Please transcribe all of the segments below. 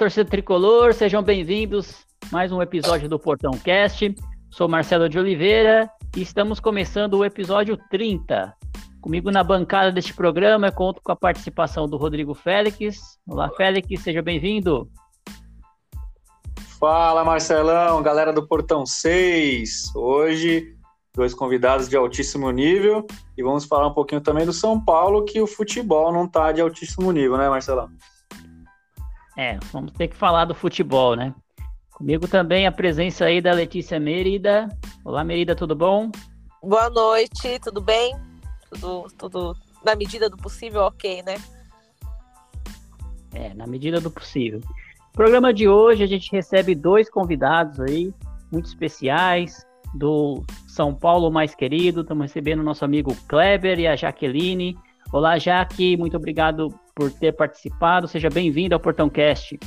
torcida tricolor, sejam bem-vindos mais um episódio do Portão Cast. Sou Marcelo de Oliveira e estamos começando o episódio 30. Comigo na bancada deste programa, eu conto com a participação do Rodrigo Félix. Olá, Félix, seja bem-vindo. Fala, Marcelão, galera do Portão 6. Hoje, dois convidados de altíssimo nível e vamos falar um pouquinho também do São Paulo, que o futebol não tá de altíssimo nível, né, Marcelão? É, vamos ter que falar do futebol, né? Comigo também a presença aí da Letícia Merida. Olá, Merida, tudo bom? Boa noite, tudo bem? Tudo, tudo na medida do possível, ok, né? É, na medida do possível. No programa de hoje a gente recebe dois convidados aí, muito especiais, do São Paulo mais querido. Estamos recebendo o nosso amigo Kleber e a Jaqueline. Olá, Jaque, muito obrigado por ter participado. Seja bem-vindo ao Portão Cast.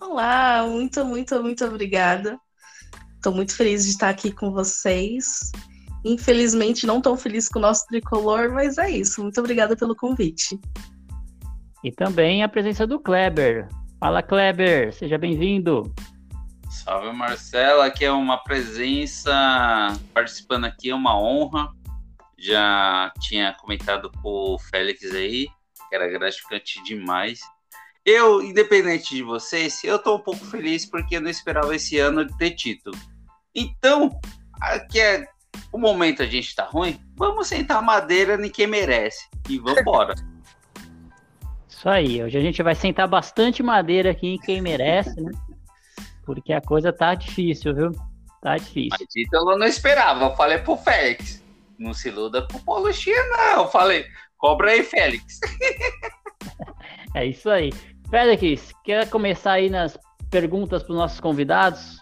Olá, muito, muito, muito obrigada. Estou muito feliz de estar aqui com vocês. Infelizmente, não tão feliz com o nosso tricolor, mas é isso. Muito obrigada pelo convite. E também a presença do Kleber. Fala, Kleber, seja bem-vindo. Salve, Marcela. Aqui é uma presença participando aqui, é uma honra. Já tinha comentado com o Félix aí, era gratificante demais. Eu, independente de vocês, eu tô um pouco feliz porque eu não esperava esse ano ter título. Então, aqui é o momento a gente tá ruim, vamos sentar a madeira em quem merece e vambora. Isso aí, hoje a gente vai sentar bastante madeira aqui em quem merece, né? Porque a coisa tá difícil, viu? Tá difícil. Mas título eu não esperava, eu falei pro Félix, não se iluda com o Paulo Chia, não. Eu falei, cobra aí, Félix. É isso aí. Félix, quer começar aí nas perguntas para os nossos convidados?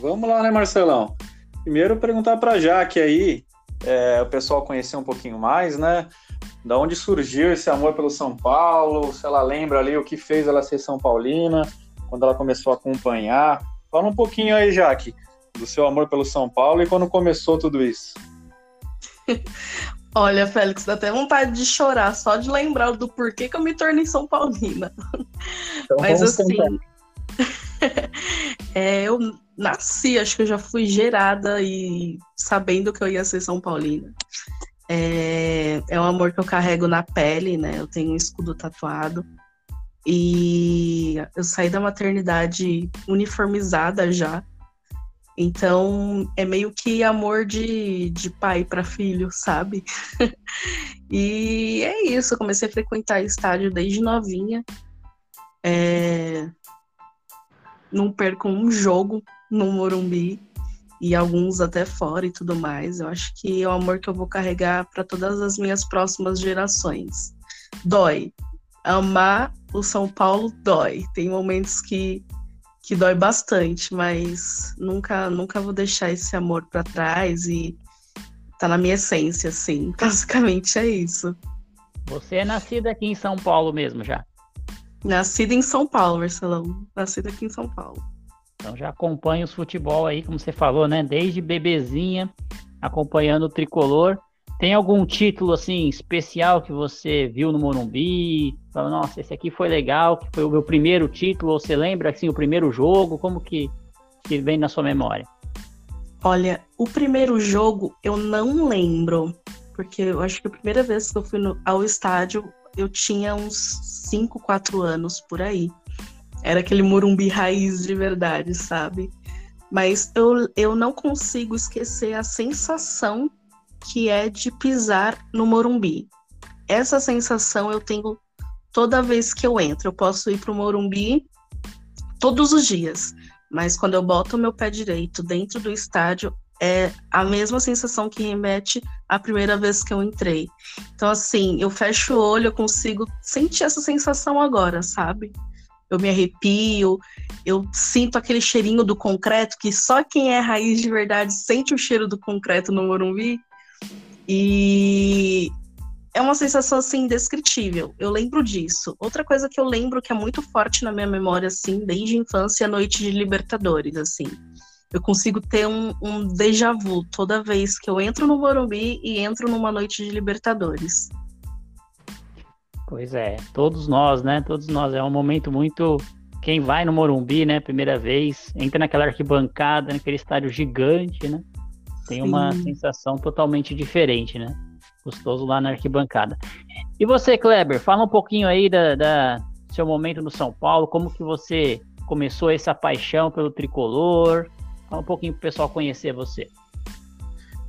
Vamos lá, né, Marcelão? Primeiro perguntar para Jaque aí, é, o pessoal conhecer um pouquinho mais, né? Da onde surgiu esse amor pelo São Paulo? Se ela lembra ali o que fez ela ser São Paulina, quando ela começou a acompanhar. Fala um pouquinho aí, Jaque, do seu amor pelo São Paulo e quando começou tudo isso. Olha, Félix, dá até vontade de chorar só de lembrar do porquê que eu me tornei São Paulina. Então, Mas assim, é, eu nasci, acho que eu já fui gerada e sabendo que eu ia ser São Paulina. É, é um amor que eu carrego na pele, né? Eu tenho um escudo tatuado. E eu saí da maternidade uniformizada já. Então é meio que amor de, de pai para filho, sabe? e é isso, eu comecei a frequentar estádio desde novinha. É... Não perco um jogo no Morumbi e alguns até fora e tudo mais. Eu acho que é o amor que eu vou carregar para todas as minhas próximas gerações. Dói. Amar o São Paulo dói. Tem momentos que que dói bastante, mas nunca nunca vou deixar esse amor para trás e tá na minha essência, assim. Basicamente é isso. Você é nascida aqui em São Paulo mesmo já. Nascida em São Paulo, Marcelão. Nascida aqui em São Paulo. Então já acompanha os futebol aí, como você falou, né? Desde bebezinha, acompanhando o tricolor. Tem algum título assim especial que você viu no Morumbi? Falou, nossa, esse aqui foi legal, que foi o meu primeiro título, ou você lembra assim o primeiro jogo? Como que, que vem na sua memória? Olha, o primeiro jogo eu não lembro, porque eu acho que a primeira vez que eu fui no, ao estádio eu tinha uns 5, 4 anos por aí. Era aquele Morumbi raiz de verdade, sabe? Mas eu, eu não consigo esquecer a sensação que é de pisar no Morumbi. Essa sensação eu tenho toda vez que eu entro. Eu posso ir para o Morumbi todos os dias, mas quando eu boto o meu pé direito dentro do estádio, é a mesma sensação que remete à primeira vez que eu entrei. Então, assim, eu fecho o olho, eu consigo sentir essa sensação agora, sabe? eu me arrepio, eu sinto aquele cheirinho do concreto, que só quem é raiz de verdade sente o cheiro do concreto no Morumbi. E é uma sensação assim indescritível. Eu lembro disso. Outra coisa que eu lembro que é muito forte na minha memória, assim, desde a infância, é a noite de Libertadores, assim. Eu consigo ter um, um déjà vu toda vez que eu entro no Morumbi e entro numa noite de Libertadores. Pois é, todos nós, né? Todos nós. É um momento muito. Quem vai no Morumbi, né? Primeira vez, entra naquela arquibancada, naquele estádio gigante, né? Tem Sim. uma sensação totalmente diferente, né? Gostoso lá na arquibancada. E você, Kleber, fala um pouquinho aí da, da seu momento no São Paulo, como que você começou essa paixão pelo tricolor? Fala um pouquinho pro pessoal conhecer você.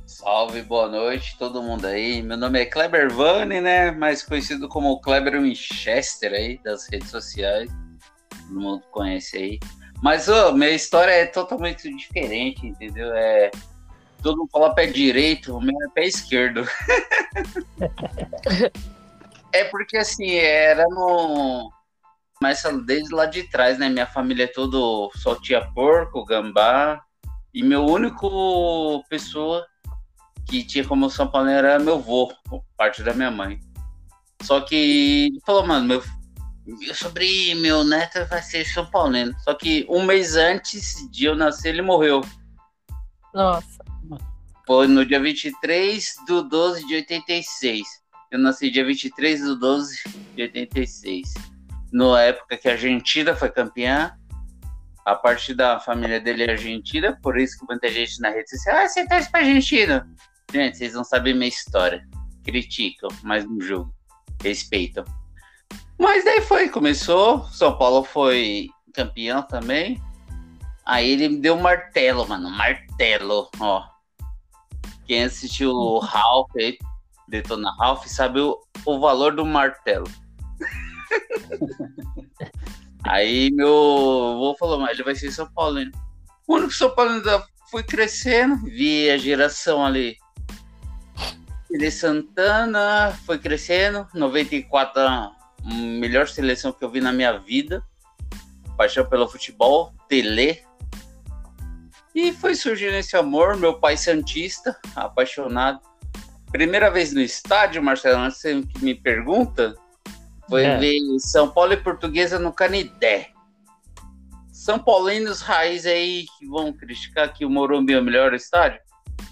Salve, boa noite todo mundo aí. Meu nome é Kleber Vane, né? Mais conhecido como Kleber Winchester aí das redes sociais. Todo mundo conhece aí. Mas oh, minha história é totalmente diferente, entendeu? É todo mundo fala pé direito, o meu é pé esquerdo. é porque assim, era no começa desde lá de trás, né? Minha família é todo só tinha porco, gambá, e meu único pessoa que tinha como São Paulo era meu avô, parte da minha mãe. Só que ele falou, mano, meu, meu sobrinho, meu neto vai ser São Paulino. Só que um mês antes de eu nascer, ele morreu. Nossa. Foi no dia 23 do 12 de 86. Eu nasci dia 23 do 12 de 86. Na época que a Argentina foi campeã, a parte da família dele é argentina, por isso que muita gente na rede social, ah, você torce pra Argentina. Gente, vocês não sabem minha história. Criticam, mas não julgam. Respeitam. Mas daí foi, começou. São Paulo foi campeão também. Aí ele me deu um martelo, mano. Martelo, ó. Quem assistiu o Ralph aí, Detona Ralph, sabe o, o valor do martelo. aí meu avô falou, mas ele vai ser São Paulo, hein? O único São Paulo ainda fui crescendo, vi a geração ali de Santana foi crescendo, 94 a melhor seleção que eu vi na minha vida. Paixão pelo futebol, Tele. E foi surgindo esse amor, meu pai santista, apaixonado. Primeira vez no estádio, Marcelo, você me pergunta, foi é. ver São Paulo e Portuguesa no Canidé. São Paulinos raiz aí que vão criticar que o Morumbi é o melhor estádio.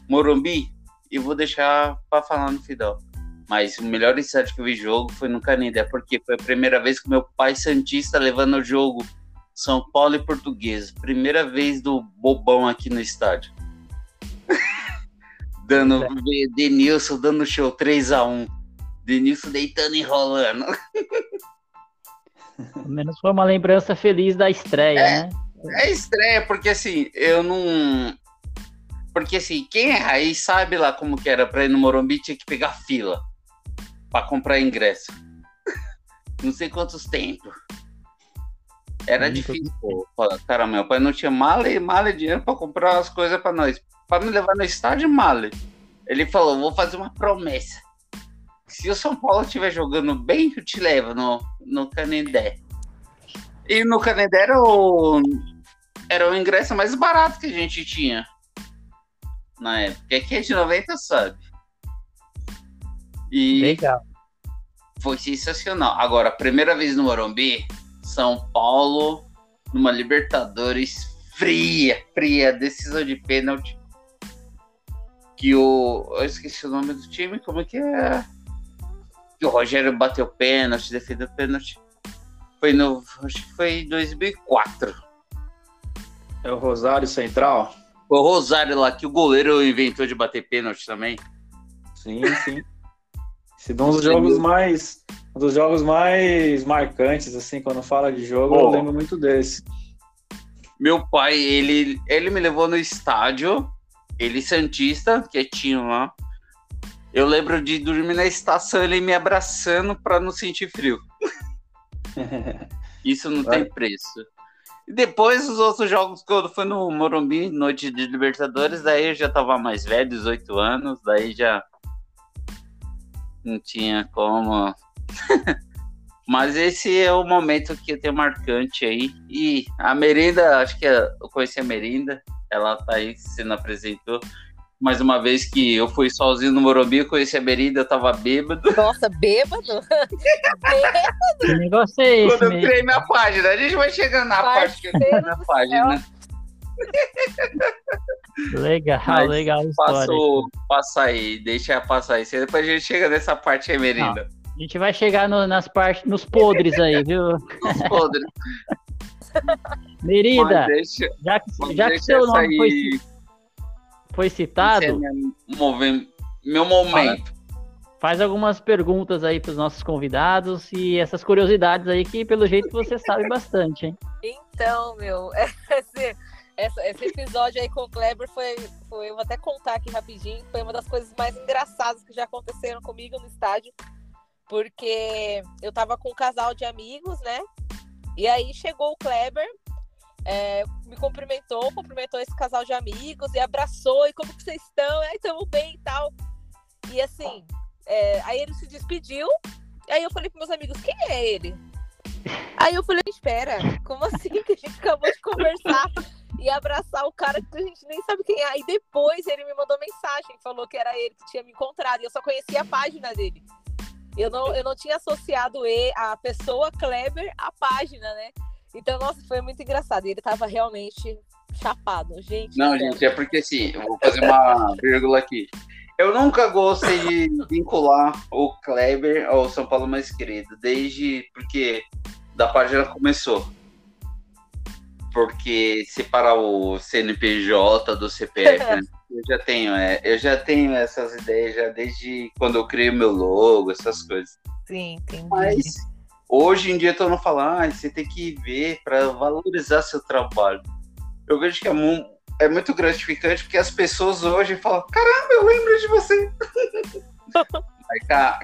Morumbi, e vou deixar para falar no final. Mas o melhor estádio que eu vi jogo foi no Canindé, porque foi a primeira vez que meu pai Santista levando o jogo São Paulo e Português. Primeira vez do bobão aqui no estádio. dando é. Denilson dando show 3 a 1 Denilson deitando e enrolando. Pelo menos foi uma lembrança feliz da estreia, é, né? É estreia, porque assim, eu não. Porque assim, quem é raiz sabe lá como que era pra ir no Morumbi, tinha que pegar fila para comprar ingresso. não sei quantos tempos. Era difícil, pô. Cara, meu pai não tinha mala e mala e dinheiro para comprar as coisas para nós. Para me levar no estádio, mala. Ele falou: vou fazer uma promessa. Se o São Paulo estiver jogando bem, eu te levo no, no Canendé. E no Canendé era o, era o ingresso mais barato que a gente tinha na época. Aqui é de 90, sabe? E Legal. Foi sensacional. Agora, primeira vez no Morumbi, São Paulo, numa Libertadores fria, fria, decisão de pênalti. Que o. Eu esqueci o nome do time, como é que é? Que o Rogério bateu pênalti, defendeu pênalti. Foi no. Acho que foi em 2004. É o Rosário Central? O Rosário lá, que o goleiro inventou de bater pênalti também. Sim, sim. Esse é um dos jogos mais. Um dos jogos mais marcantes, assim, quando fala de jogo, oh. eu lembro muito desse. Meu pai, ele, ele me levou no estádio, ele Santista, quietinho lá. Eu lembro de dormir na estação, ele me abraçando para não sentir frio. Isso não tem preço. E depois os outros jogos, quando foi no Morumbi, noite de Libertadores, daí eu já tava mais velho, 18 anos, daí já não tinha como Mas esse é o momento que eu tenho marcante aí. E a Merinda, acho que eu conheci a Merinda, ela tá aí, se não apresentou. Mais uma vez que eu fui sozinho no Morumbi, eu conheci a Merinda, eu tava bêbado. Nossa, bêbado? bêbado? Que negócio é esse, Quando eu mesmo? criei minha página, a gente vai chegando na parte que eu criei minha página. Legal, Mas legal. Passo, passa aí, deixa passar aí. Depois a gente chega nessa parte aí, Merinda. A gente vai chegar no- nas partes, nos podres aí, viu? Os podres. Merida, Mas deixa, já que, já que seu nome foi, foi citado, minha moven- meu momento. faz algumas perguntas aí para os nossos convidados e essas curiosidades aí que, pelo jeito, você sabe bastante, hein? Então, meu, esse, esse episódio aí com o Kleber foi, foi, eu vou até contar aqui rapidinho, foi uma das coisas mais engraçadas que já aconteceram comigo no estádio, porque eu tava com um casal de amigos, né? E aí chegou o Kleber, é, me cumprimentou, cumprimentou esse casal de amigos e abraçou, e como que vocês estão? Aí, estamos bem e tal. E assim, é, aí ele se despediu, aí eu falei pros meus amigos, quem é ele? Aí eu falei, espera, como assim que a gente acabou de conversar e abraçar o cara que a gente nem sabe quem é? Aí depois ele me mandou mensagem, falou que era ele que tinha me encontrado, e eu só conhecia a página dele. Eu não, eu não tinha associado e- a pessoa Kleber à página, né? Então, nossa, foi muito engraçado. E ele tava realmente chapado, gente. Não, gente, é porque assim, eu vou fazer uma vírgula aqui. Eu nunca gostei de vincular o Kleber ao São Paulo mais querido, desde porque da página começou. Porque separar o CNPJ do CPF, né? Eu já tenho, é, eu já tenho essas ideias já desde quando eu criei o meu logo, essas coisas. Sim, entendi. Mas hoje em dia todo mundo fala, ah, você tem que ver para valorizar seu trabalho. Eu vejo que é, mu- é muito gratificante porque as pessoas hoje falam, caramba, eu lembro de você. Aí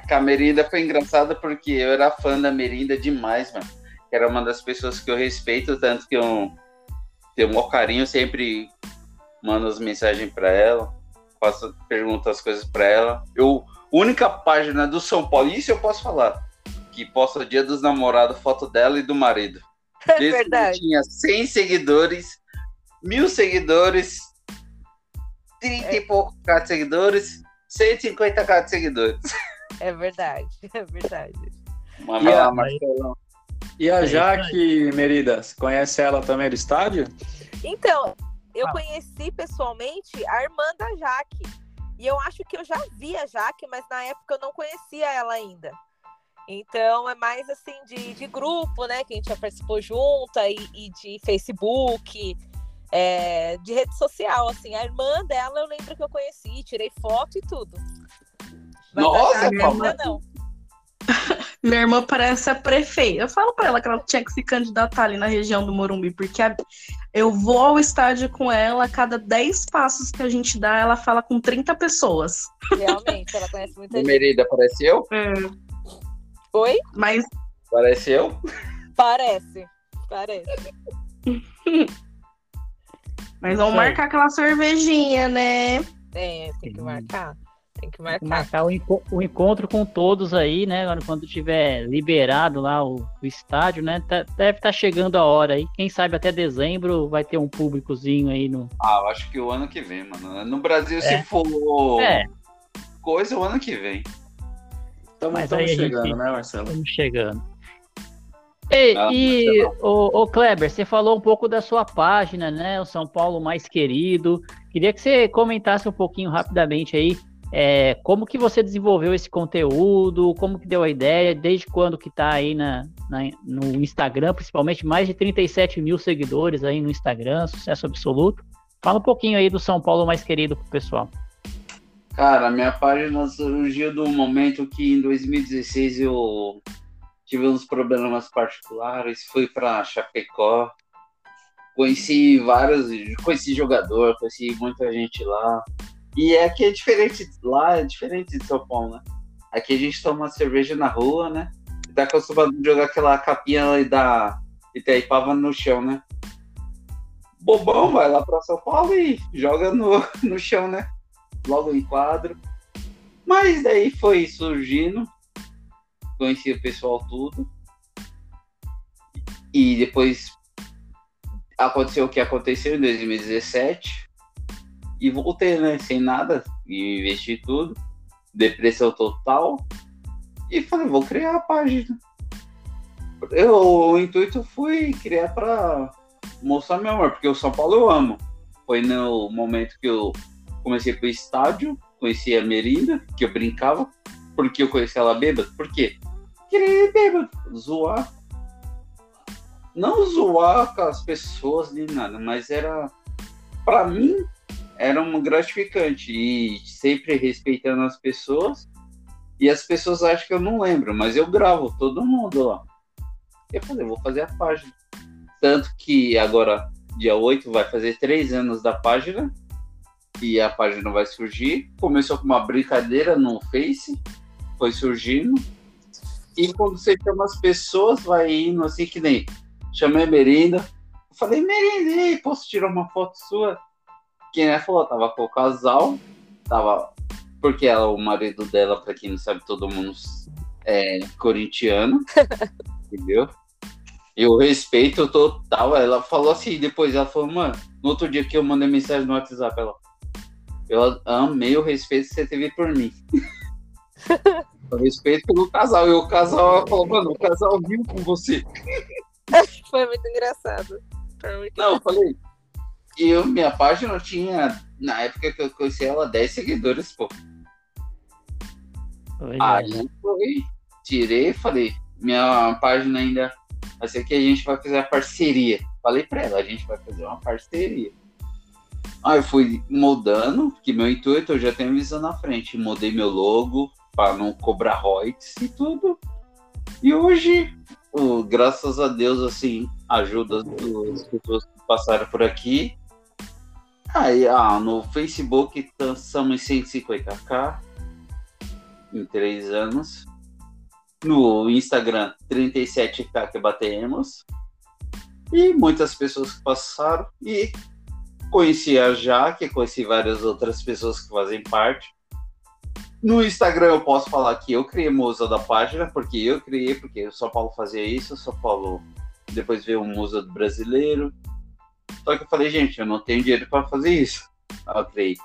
com a, Merinda foi engraçado porque eu era fã da Merinda demais, mano. Que era uma das pessoas que eu respeito, tanto que eu tenho um maior carinho, sempre mando as mensagens para ela, faço, pergunto as coisas para ela. Eu, única página do São Paulo, isso eu posso falar, que posta dia dos namorados, foto dela e do marido. É Desde que verdade. tinha 100 seguidores, mil seguidores, 30 e pouco K de seguidores, 150 K de seguidores. É verdade, é verdade. Mas E a- Marcelão. E a É Jaque, Merida, você conhece ela também do estádio? Então, eu Ah. conheci pessoalmente a irmã da Jaque. E eu acho que eu já vi a Jaque, mas na época eu não conhecia ela ainda. Então é mais assim de, de grupo, né? Que a gente já participou junta e, e de Facebook, é, de rede social, assim. A irmã dela eu lembro que eu conheci, tirei foto e tudo. Mas Nossa, a Jaque ainda não. Minha irmã parece a prefeita. Eu falo pra ela que ela tinha que se candidatar ali na região do Morumbi, porque a- eu vou ao estádio com ela, a cada 10 passos que a gente dá, ela fala com 30 pessoas. Realmente, ela conhece muita gente. Merida, apareceu? Oi? Mas Apareceu? Parece. Parece. Mas vamos marcar aquela cervejinha, né? É, tem que marcar. Tem que Tem que marcar. marcar o, enco- o encontro com todos aí, né? Agora, Quando tiver liberado lá o, o estádio, né? tá- deve estar chegando a hora aí. Quem sabe até dezembro vai ter um públicozinho aí no. Ah, eu acho que o ano que vem, mano. No Brasil, É. se for É, coisa, o ano que vem. Estamos Mas aí a chegando, gente- né, Marcelo? estamos chegando. E, Ah, e o, Kleber, você falou um pouco da sua página, né? O São Paulo Mais Querido. Queria que você comentasse um pouquinho rapidamente aí. É, como que você desenvolveu esse conteúdo? Como que deu a ideia? Desde quando que tá aí na, na- no Instagram, principalmente mais de 37 mil seguidores aí no Instagram, sucesso absoluto. Fala um pouquinho aí do São Paulo Mais Querido pro pessoal. Cara, minha página surgiu do momento que em 2016 eu tive uns problemas particulares, fui para Chapecó, conheci vários, conheci jogador, conheci muita gente lá. E aqui é diferente, lá é diferente de São Paulo, né? Aqui a gente toma cerveja na rua, né? E tá acostumado a jogar aquela capinha ali da Itaipava no chão, né? Bobão vai lá pra São Paulo e joga no, no chão, né? logo em quadro. Mas daí foi surgindo, conheci o pessoal tudo. E depois aconteceu o que aconteceu em 2017 e voltei, né? Sem nada, e investi tudo, depressão total. E falei, vou criar a página. Eu, o intuito foi criar para mostrar meu amor, porque o São Paulo eu amo. Foi no momento que eu comecei pro estádio, conheci a Merinda, que eu brincava, porque eu conheci ela bêbada. Por quê? Queria ir bêbado, zoar. Não zoar com as pessoas nem nada, mas era. para mim, era um gratificante. E sempre respeitando as pessoas. E as pessoas acham que eu não lembro, mas eu gravo todo mundo lá. Eu falei, vou fazer a página. Tanto que agora, dia 8, vai fazer três anos da página. E a página vai surgir. Começou com uma brincadeira no Face. Foi surgindo. E quando você chama as pessoas, vai indo assim que nem. Chamei a Merinda. Falei, Merinda, posso tirar uma foto sua? Quem é falou, tava com o casal. Tava. Porque ela, o marido dela, pra quem não sabe, todo mundo é corintiano. entendeu? E o respeito total, ela falou assim, depois ela falou, mano, no outro dia que eu mandei mensagem no WhatsApp, ela, eu amei o respeito que você teve por mim. o respeito pelo casal. E o casal falou, mano, o casal viu com você. Foi muito engraçado. Foi muito Não, eu falei. E eu, minha página tinha, na época que eu conheci ela, 10 seguidores, pô. Aí foi, tirei, falei, minha página ainda vai ser que a gente vai fazer a parceria. Falei pra ela, a gente vai fazer uma parceria. Aí eu fui moldando, que meu intuito eu já tenho visão na frente. Mudei meu logo para não cobrar royalties e tudo. E hoje, o- graças a Deus, assim, ajuda das pessoas que passaram por aqui. Aí, ah, no Facebook estamos em 150k em três anos. No Instagram, 37k que batemos. E muitas pessoas que passaram. E conheci a Jaque, conheci várias outras pessoas que fazem parte. No Instagram eu posso falar que eu criei musa da página, porque eu criei, porque o São Paulo fazia isso, o São Paulo depois veio o musa do brasileiro. Só que eu falei, gente, eu não tenho dinheiro para fazer isso. Criei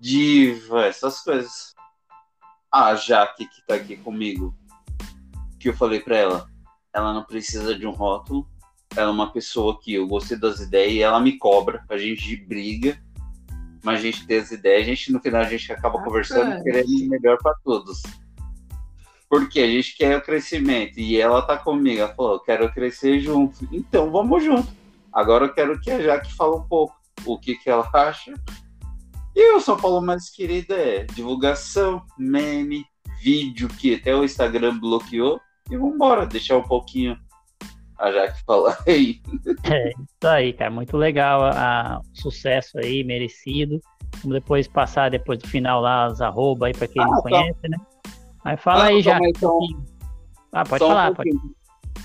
diva, essas coisas. A Jaque que tá aqui comigo, que eu falei para ela, ela não precisa de um rótulo, ela é uma pessoa que eu gostei das ideias e ela me cobra, a gente briga, mas a gente tem as ideias, a gente no final a gente acaba conversando Bacana. querendo o melhor para todos. Porque a gente quer o crescimento e ela tá comigo, ela falou, eu quero crescer junto. Então vamos junto. Agora eu quero que a Jaque fale um pouco o que, que ela acha. E o São Paulo mais querido é divulgação, meme, vídeo que até o Instagram bloqueou. E vambora, deixar um pouquinho a Jaque falar aí. É isso aí, cara. Muito legal a, o sucesso aí, merecido. Vamos depois passar depois do final lá as arroba aí pra quem Ah, não tá. conhece, né? Aí fala Ah, aí aí, então. Ah, pode Só um falar, pode.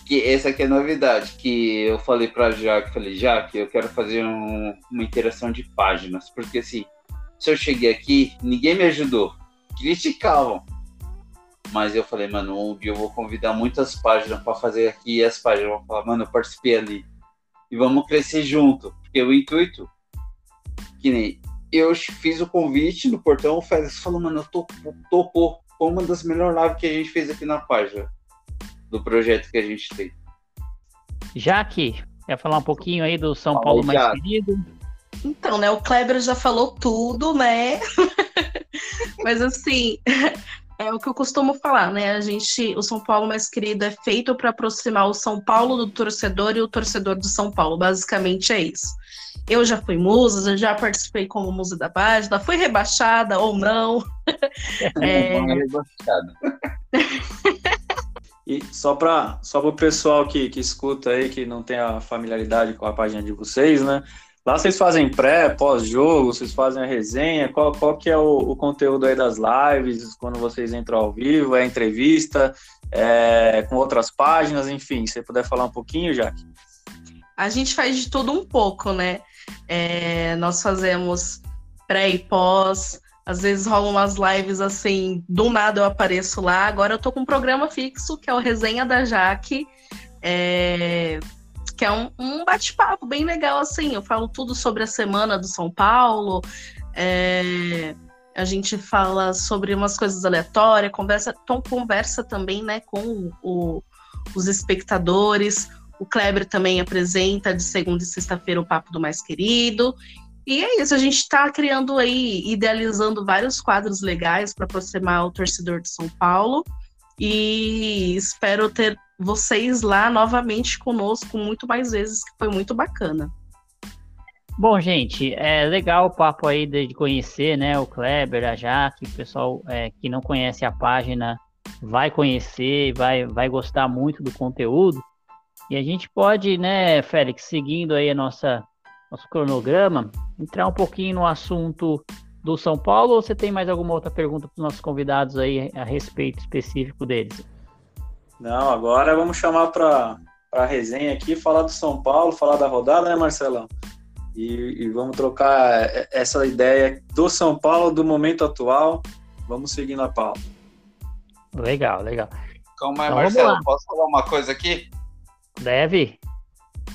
Que essa aqui é a novidade, que eu falei pra Jaque, falei, Jaque, eu quero fazer um- uma interação de páginas, porque assim, se eu cheguei aqui, ninguém me ajudou, criticavam. Mas eu falei, mano, um dia eu vou convidar muitas páginas pra fazer aqui as páginas vão falar, mano, eu participei ali. E vamos crescer junto, porque o intuito, que nem eu fiz o convite no portão, o Félix falou, mano, eu topo, topou. Foi uma das melhores lives que a gente fez aqui na página do projeto que a gente tem. Jaque, quer falar um pouquinho aí do São Paulo mais querido? Então, né, o Kleber já falou tudo, né? Mas assim, é o que eu costumo falar, né? A gente, o São Paulo mais querido é feito para aproximar o São Paulo do torcedor e o torcedor do São Paulo. Basicamente é isso. Eu já fui musa, eu já participei como musa da página, fui rebaixada ou não. É, Uma rebaixada. E só para só o pessoal que, que escuta aí, que não tem a familiaridade com a página de vocês, né? Lá vocês fazem pré, pós-jogo, vocês fazem a resenha, qual, qual que é o, o conteúdo aí das lives, quando vocês entram ao vivo, é entrevista, é, com outras páginas, enfim, se você puder falar um pouquinho, Jaque. A gente faz de tudo um pouco, né? É, nós fazemos pré e pós, às vezes rolam umas lives assim, do nada eu apareço lá. Agora eu tô com um programa fixo, que é o Resenha da Jaque. é, que é um, um bate-papo bem legal, assim. Eu falo tudo sobre a semana do São Paulo, é, a gente fala sobre umas coisas aleatórias, conversa, então conversa também né, com o, os espectadores. O Kleber também apresenta de segunda e sexta-feira o Papo do Mais Querido. E é isso, a gente está criando aí, idealizando vários quadros legais para aproximar o torcedor de São Paulo. E espero ter vocês lá novamente conosco muito mais vezes, que foi muito bacana. Bom, gente, é legal o papo aí de conhecer, né, o Kleber, a Jaque, o pessoal é, que não conhece a página vai conhecer, vai, vai gostar muito do conteúdo. E a gente pode, né, Félix, seguindo aí a nossa nosso cronograma, entrar um pouquinho no assunto do São Paulo ou você tem mais alguma outra pergunta para os nossos convidados aí a respeito específico deles? Não, agora vamos chamar para a resenha aqui, falar do São Paulo, falar da rodada, né, Marcelão? E, e, vamos trocar essa ideia do São Paulo, do momento atual. Vamos seguir na pauta. Legal, legal. Calma aí, então, Marcelo, posso falar uma coisa aqui? Deve.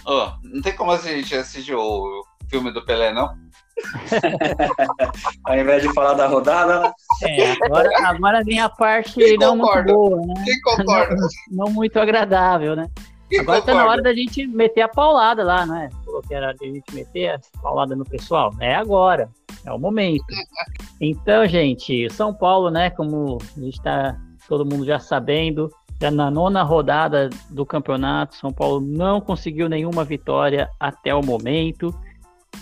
Oh, não tem como a gente assistir o filme do Pelé, não? Ao invés de falar da rodada, né? É, agora, agora vem a parte Quem não concorda? muito boa, né? Quem concorda? Não, não muito agradável, né? Quem agora concorda? tá na hora da gente meter a paulada lá, né? Falou que era a gente meter a paulada no pessoal. É agora, é o momento. Então, gente, São Paulo, né? Como a gente tá todo mundo já sabendo, na nona rodada do campeonato, São Paulo não conseguiu nenhuma vitória até o momento.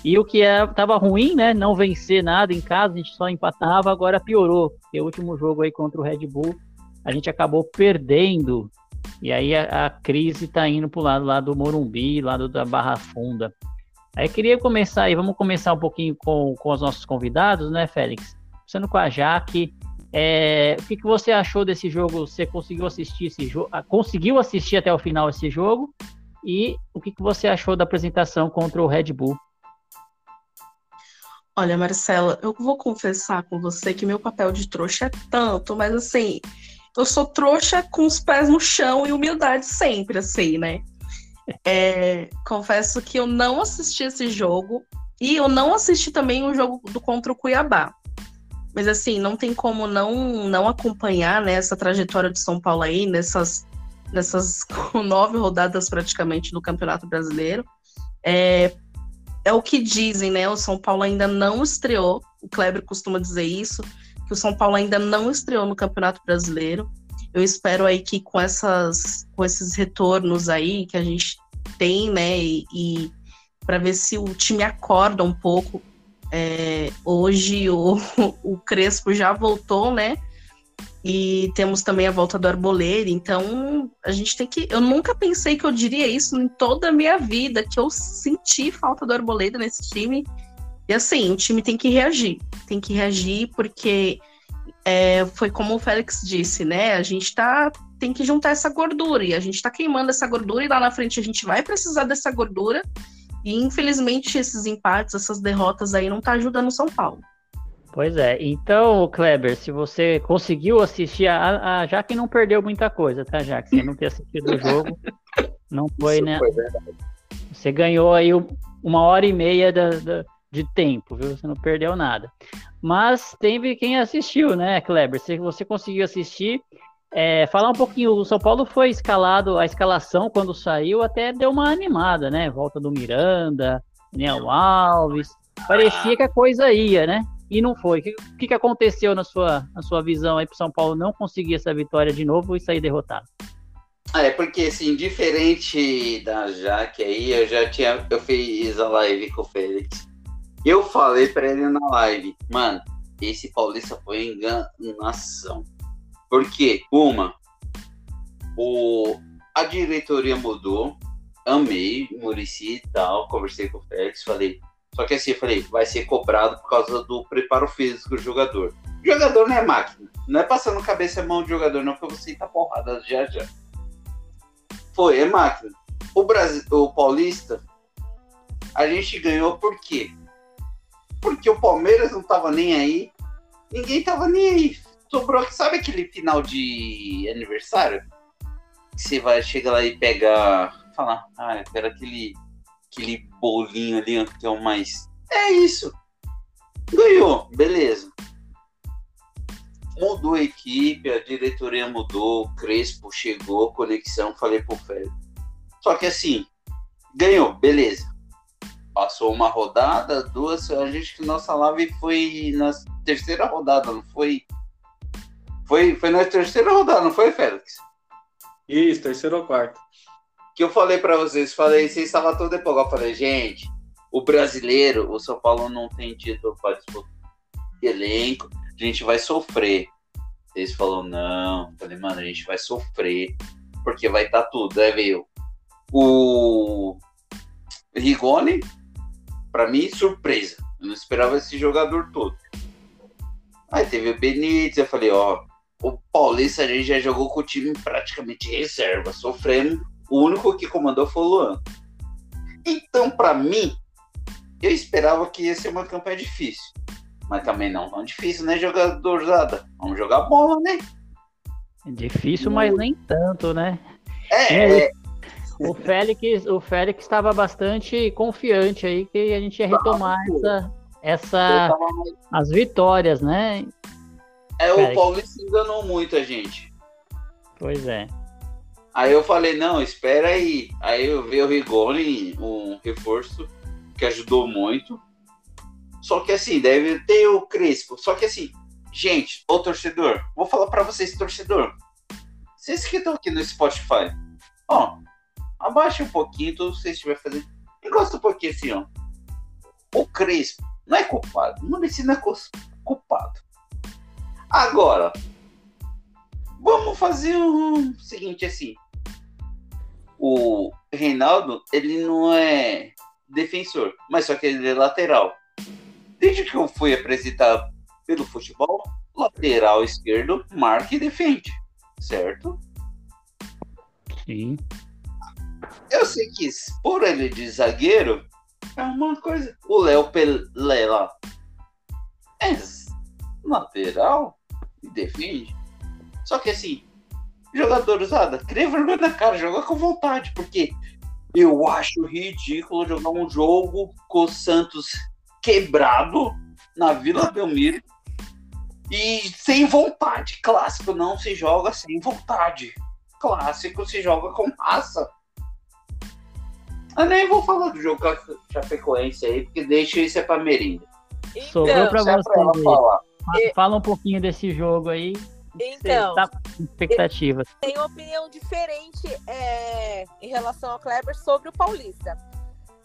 E o que estava é, ruim, né? Não vencer nada em casa, a gente só empatava, agora piorou. Porque o último jogo aí contra o Red Bull, a gente acabou perdendo. E aí a, a crise está indo para o lado lá do Morumbi, lado da Barra Funda. Aí queria começar aí, vamos começar um pouquinho com, com os nossos convidados, né, Félix? Começando com a Jaque. É, o que, que você achou desse jogo? Você conseguiu assistir esse jogo? Ah, conseguiu assistir até o final esse jogo? E o que, que você achou da apresentação contra o Red Bull? Olha, Marcela, eu vou confessar com você que meu papel de trouxa é tanto, mas assim, eu sou trouxa com os pés no chão e humildade sempre, assim, né? É, confesso que eu não assisti esse jogo e eu não assisti também o jogo do contra o Cuiabá. Mas assim, não tem como não não acompanhar né, essa trajetória de São Paulo aí nessas nessas nove rodadas praticamente do Campeonato Brasileiro. É, é o que dizem, né? O São Paulo ainda não estreou. O Kleber costuma dizer isso, que o São Paulo ainda não estreou no Campeonato Brasileiro. Eu espero aí que com essas com esses retornos aí que a gente tem, né, e, e para ver se o time acorda um pouco é, hoje o, o Crespo já voltou, né? E temos também a volta do Arboleda. Então, a gente tem que. Eu nunca pensei que eu diria isso em toda a minha vida, que eu senti falta do Arboleda nesse time. E assim, o time tem que reagir. Tem que reagir, porque é, foi como o Félix disse, né? A gente tá, tem que juntar essa gordura. E a gente tá queimando essa gordura, e lá na frente a gente vai precisar dessa gordura. E infelizmente esses empates, essas derrotas aí não tá ajudando o São Paulo. Pois é, então, Kleber, se você conseguiu assistir, a, a Jaque não perdeu muita coisa, tá, Jaque? Você não ter assistido o jogo, não foi, né? Foi você ganhou aí uma hora e meia da, da, de tempo, viu? Você não perdeu nada. Mas teve quem assistiu, né, Kleber? Se você conseguiu assistir, é, falar um pouquinho, o São Paulo foi escalado, a escalação quando saiu até deu uma animada, né? Volta do Miranda, Daniel Alves, parecia que a coisa ia, né? E não foi. O que, que aconteceu na sua, na sua visão aí pro São Paulo não conseguir essa vitória de novo e sair derrotado? Ah, é porque assim, diferente da Jaque aí, eu já tinha, eu fiz a live com o Félix. Eu falei para ele na live, mano, esse Paulista foi enganação porque, uma, o, a diretoria mudou, amei Murici e tal, conversei com o Félix, falei. Só que assim, eu falei, vai ser cobrado por causa do preparo físico do jogador. Jogador não é máquina. Não é passando cabeça e mão de jogador, não, porque você tá porrada já já. Foi, é máquina. O, Brasil, o Paulista, a gente ganhou por quê? Porque o Palmeiras não tava nem aí. Ninguém tava nem aí sobrou, sabe aquele final de aniversário? você vai, chega lá e pega. Fala, ah, eu quero aquele, aquele bolinho ali que é o mais. É isso. Ganhou, beleza. Mudou a equipe, a diretoria mudou, o Crespo chegou, conexão, falei pro Félix. Só que assim, ganhou, beleza. Passou uma rodada, duas, a gente que nossa live foi na terceira rodada, não foi? Foi, foi na terceira rodada, não foi, Félix? Isso, terceiro ou quarto. Que eu falei para vocês, falei, vocês estavam todo empolgados. Eu falei, gente, o brasileiro, o São Paulo não tem título para disputar elenco, a gente vai sofrer. Eles falaram, não. Eu falei, mano, a gente vai sofrer, porque vai estar tá tudo. Aí veio o Rigoni, para mim, surpresa. Eu não esperava esse jogador todo. Aí teve o Benítez, eu falei, ó, o Paulista a gente já jogou com o time praticamente reserva, sofrendo. O único que comandou foi o Luan. Então, para mim, eu esperava que ia ser uma campanha difícil. Mas também não tão difícil, né, jogadorzada? Vamos jogar bola, né? É difícil, mas nem tanto, né? É, é, o Félix, o Félix estava bastante confiante aí que a gente ia retomar essa, essa as vitórias, né? É, o Paulista enganou muito a gente. Pois é. Aí eu falei, não, espera aí. Aí eu vi o Rigoni, um reforço que ajudou muito. Só que assim, deve ter o Crespo. Só que assim, gente, ô torcedor, vou falar para vocês, torcedor. Vocês que estão aqui no Spotify, ó, abaixa um pouquinho, tudo que vocês estiverem fazendo. Encosta um pouquinho assim, ó. O Crespo não é culpado. Não Muricy é culpado. Agora, vamos fazer o seguinte assim. O Reinaldo, ele não é defensor, mas só que ele é lateral. Desde que eu fui apresentado pelo futebol, lateral esquerdo marca e defende, certo? Sim. Eu sei que por ele de zagueiro é uma coisa. O Léo Pelé lá é lateral e defende. Só que assim, jogador usada, cria vergonha na cara, joga com vontade, porque eu acho ridículo jogar um jogo com o Santos quebrado na Vila Belmiro e sem vontade. Clássico não se joga sem vontade. Clássico se joga com raça. Eu nem vou falar do jogo com a Chapecoense aí, porque deixa isso é pra Merinda. Então, Sobrou pra você. Pra Fala um pouquinho desse jogo aí. Então, tá expectativas. Tenho uma opinião diferente é, em relação ao Kleber sobre o Paulista.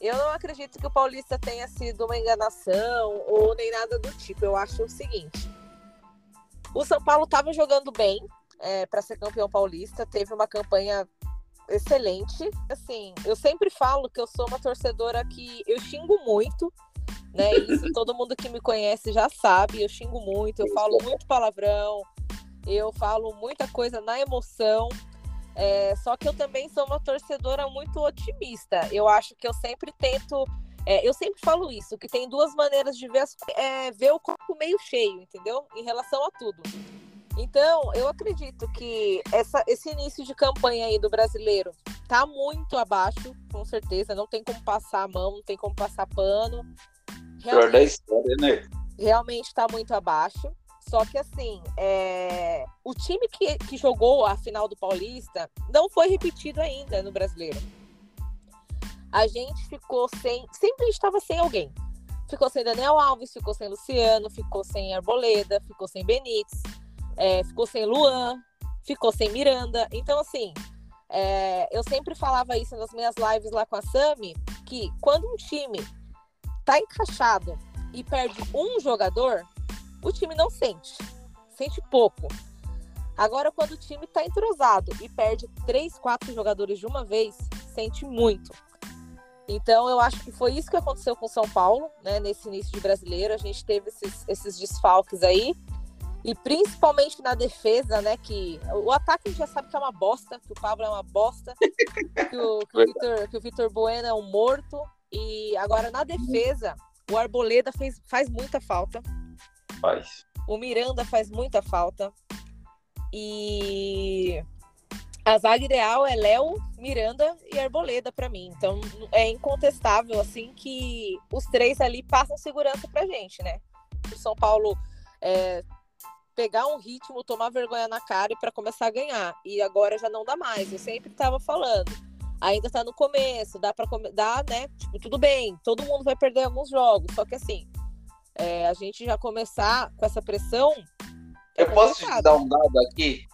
Eu não acredito que o Paulista tenha sido uma enganação ou nem nada do tipo. Eu acho o seguinte: o São Paulo estava jogando bem é, para ser campeão paulista, teve uma campanha excelente. Assim, eu sempre falo que eu sou uma torcedora que eu xingo muito né? Isso todo mundo que me conhece já sabe. Eu xingo muito, eu falo muito palavrão, eu falo muita coisa na emoção. É, só que eu também sou uma torcedora muito otimista. Eu acho que eu sempre tento. É, eu sempre falo isso, que tem duas maneiras de ver, é, ver o copo meio cheio, entendeu? Em relação a tudo. Então, eu acredito que essa, esse início de campanha aí do brasileiro tá muito abaixo, com certeza. Não tem como passar a mão, não tem como passar pano. Realmente, da história, né? Realmente está muito abaixo. Só que assim, é... o time que, que jogou a final do Paulista não foi repetido ainda no brasileiro. A gente ficou sem. Sempre estava sem alguém. Ficou sem Daniel Alves, ficou sem Luciano, ficou sem Arboleda, ficou sem Benítez, é, ficou sem Luan, ficou sem Miranda. Então, assim, é, eu sempre falava isso nas minhas lives lá com a Sami, que quando um time tá encaixado e perde um jogador, o time não sente. Sente pouco. Agora, quando o time tá entrosado e perde três, quatro jogadores de uma vez, sente muito. Então, eu acho que foi isso que aconteceu com o São Paulo, né? Nesse início de brasileiro. A gente teve esses, esses desfalques aí. E principalmente na defesa, né? Que o ataque a gente já sabe que é uma bosta, que o Pablo é uma bosta, que o, que o, Victor, que o Vitor Bueno é um morto. E agora na defesa, o Arboleda fez, faz muita falta. Faz. O Miranda faz muita falta. E a zaga ideal é Léo, Miranda e Arboleda para mim. Então é incontestável assim que os três ali passam segurança pra gente, né? O São Paulo é, pegar um ritmo, tomar vergonha na cara e para começar a ganhar. E agora já não dá mais. Eu sempre estava falando. Ainda tá no começo, dá para dar, né? Tipo, tudo bem, todo mundo vai perder alguns jogos, só que assim, é, a gente já começar com essa pressão. É eu posso te dar um dado aqui?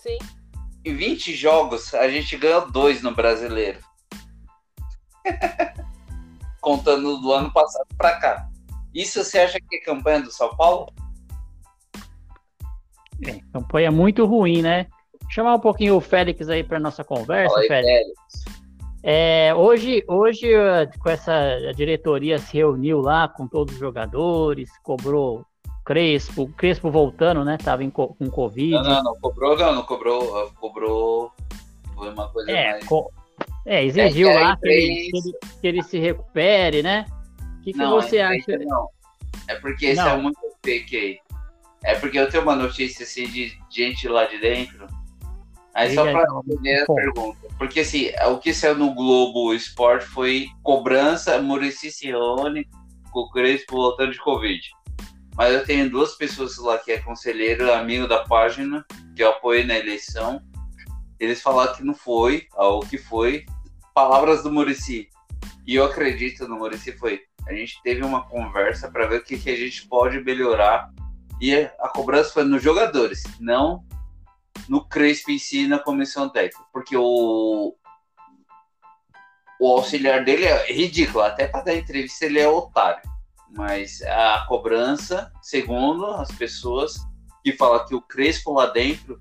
Sim. Em 20 jogos, a gente ganhou dois no brasileiro. Contando do ano passado para cá. Isso você acha que é campanha do São Paulo? É, campanha muito ruim, né? Chamar um pouquinho o Félix aí para nossa conversa, aí, Félix. Félix. É, hoje, hoje, com essa diretoria se reuniu lá com todos os jogadores, cobrou Crespo, Crespo voltando, né? Tava em, com Covid. Não, não, não cobrou, não, não cobrou, cobrou. Foi uma coisa é, mais. Co... É, exigiu é, lá que ele, que, ele, que ele, se recupere, né? O que, que não, você acha? Não. É porque isso é muito fake aí. É porque eu tenho uma notícia assim de gente lá de dentro. Aí só para responder a pergunta. Porque assim, o que saiu no Globo Esporte foi cobrança Murici Cione com o Crespo voltando de Covid. Mas eu tenho duas pessoas lá que é conselheiro, amigo da página, que eu apoiei na eleição. Eles falaram que não foi, o que foi. Palavras do Murici. E eu acredito no Murici foi. A gente teve uma conversa para ver o que, que a gente pode melhorar e a cobrança foi nos jogadores, não no Crespo em si na comissão técnica, porque o o auxiliar dele é ridículo, até para dar entrevista ele é otário. Mas a cobrança, segundo as pessoas que falam que o Crespo lá dentro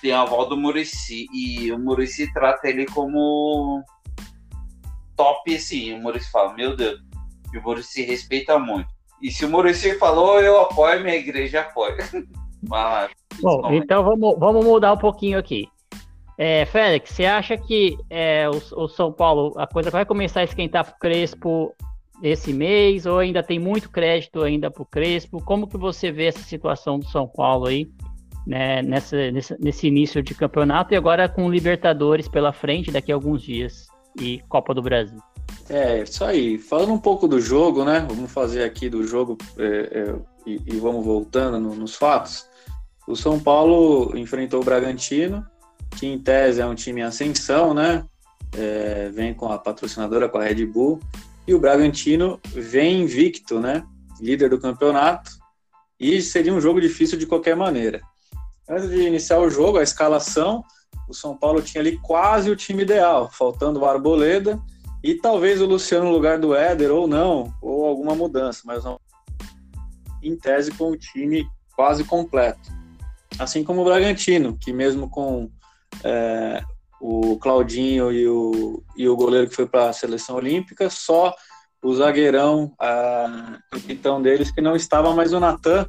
tem a aval do Murici e o Murici trata ele como top assim. O Murici fala, meu Deus, e o Murici respeita muito. E se o Murici falou, eu apoio, minha igreja apoia. Bom, então vamos, vamos mudar um pouquinho aqui. É, Félix, você acha que é, o, o, São Paulo, a coisa vai começar a esquentar para o Crespo esse mês, ou ainda tem muito crédito ainda para o Crespo? Como que você vê essa situação do São Paulo aí, né, nessa, nesse, nesse início de campeonato e agora com Libertadores pela frente daqui a alguns dias e Copa do Brasil? É, isso aí. Falando um pouco do jogo, né? Vamos fazer aqui do jogo é, é, e, e, vamos voltando no, nos fatos. O São Paulo enfrentou o Bragantino, que em tese é um time em ascensão, né? É, vem com a patrocinadora, com a Red Bull. E o Bragantino vem invicto, né? Líder do campeonato. E seria um jogo difícil de qualquer maneira. Antes de iniciar o jogo, a escalação, o São Paulo tinha ali quase o time ideal, faltando o Arboleda e talvez o Luciano no lugar do Éder, ou não, ou alguma mudança, mas não. Em tese, com o time quase completo. Assim como o Bragantino, que mesmo com é, o Claudinho e o, e o goleiro que foi para a seleção olímpica, só o zagueirão, a, capitão deles, que não estava mais o Natan,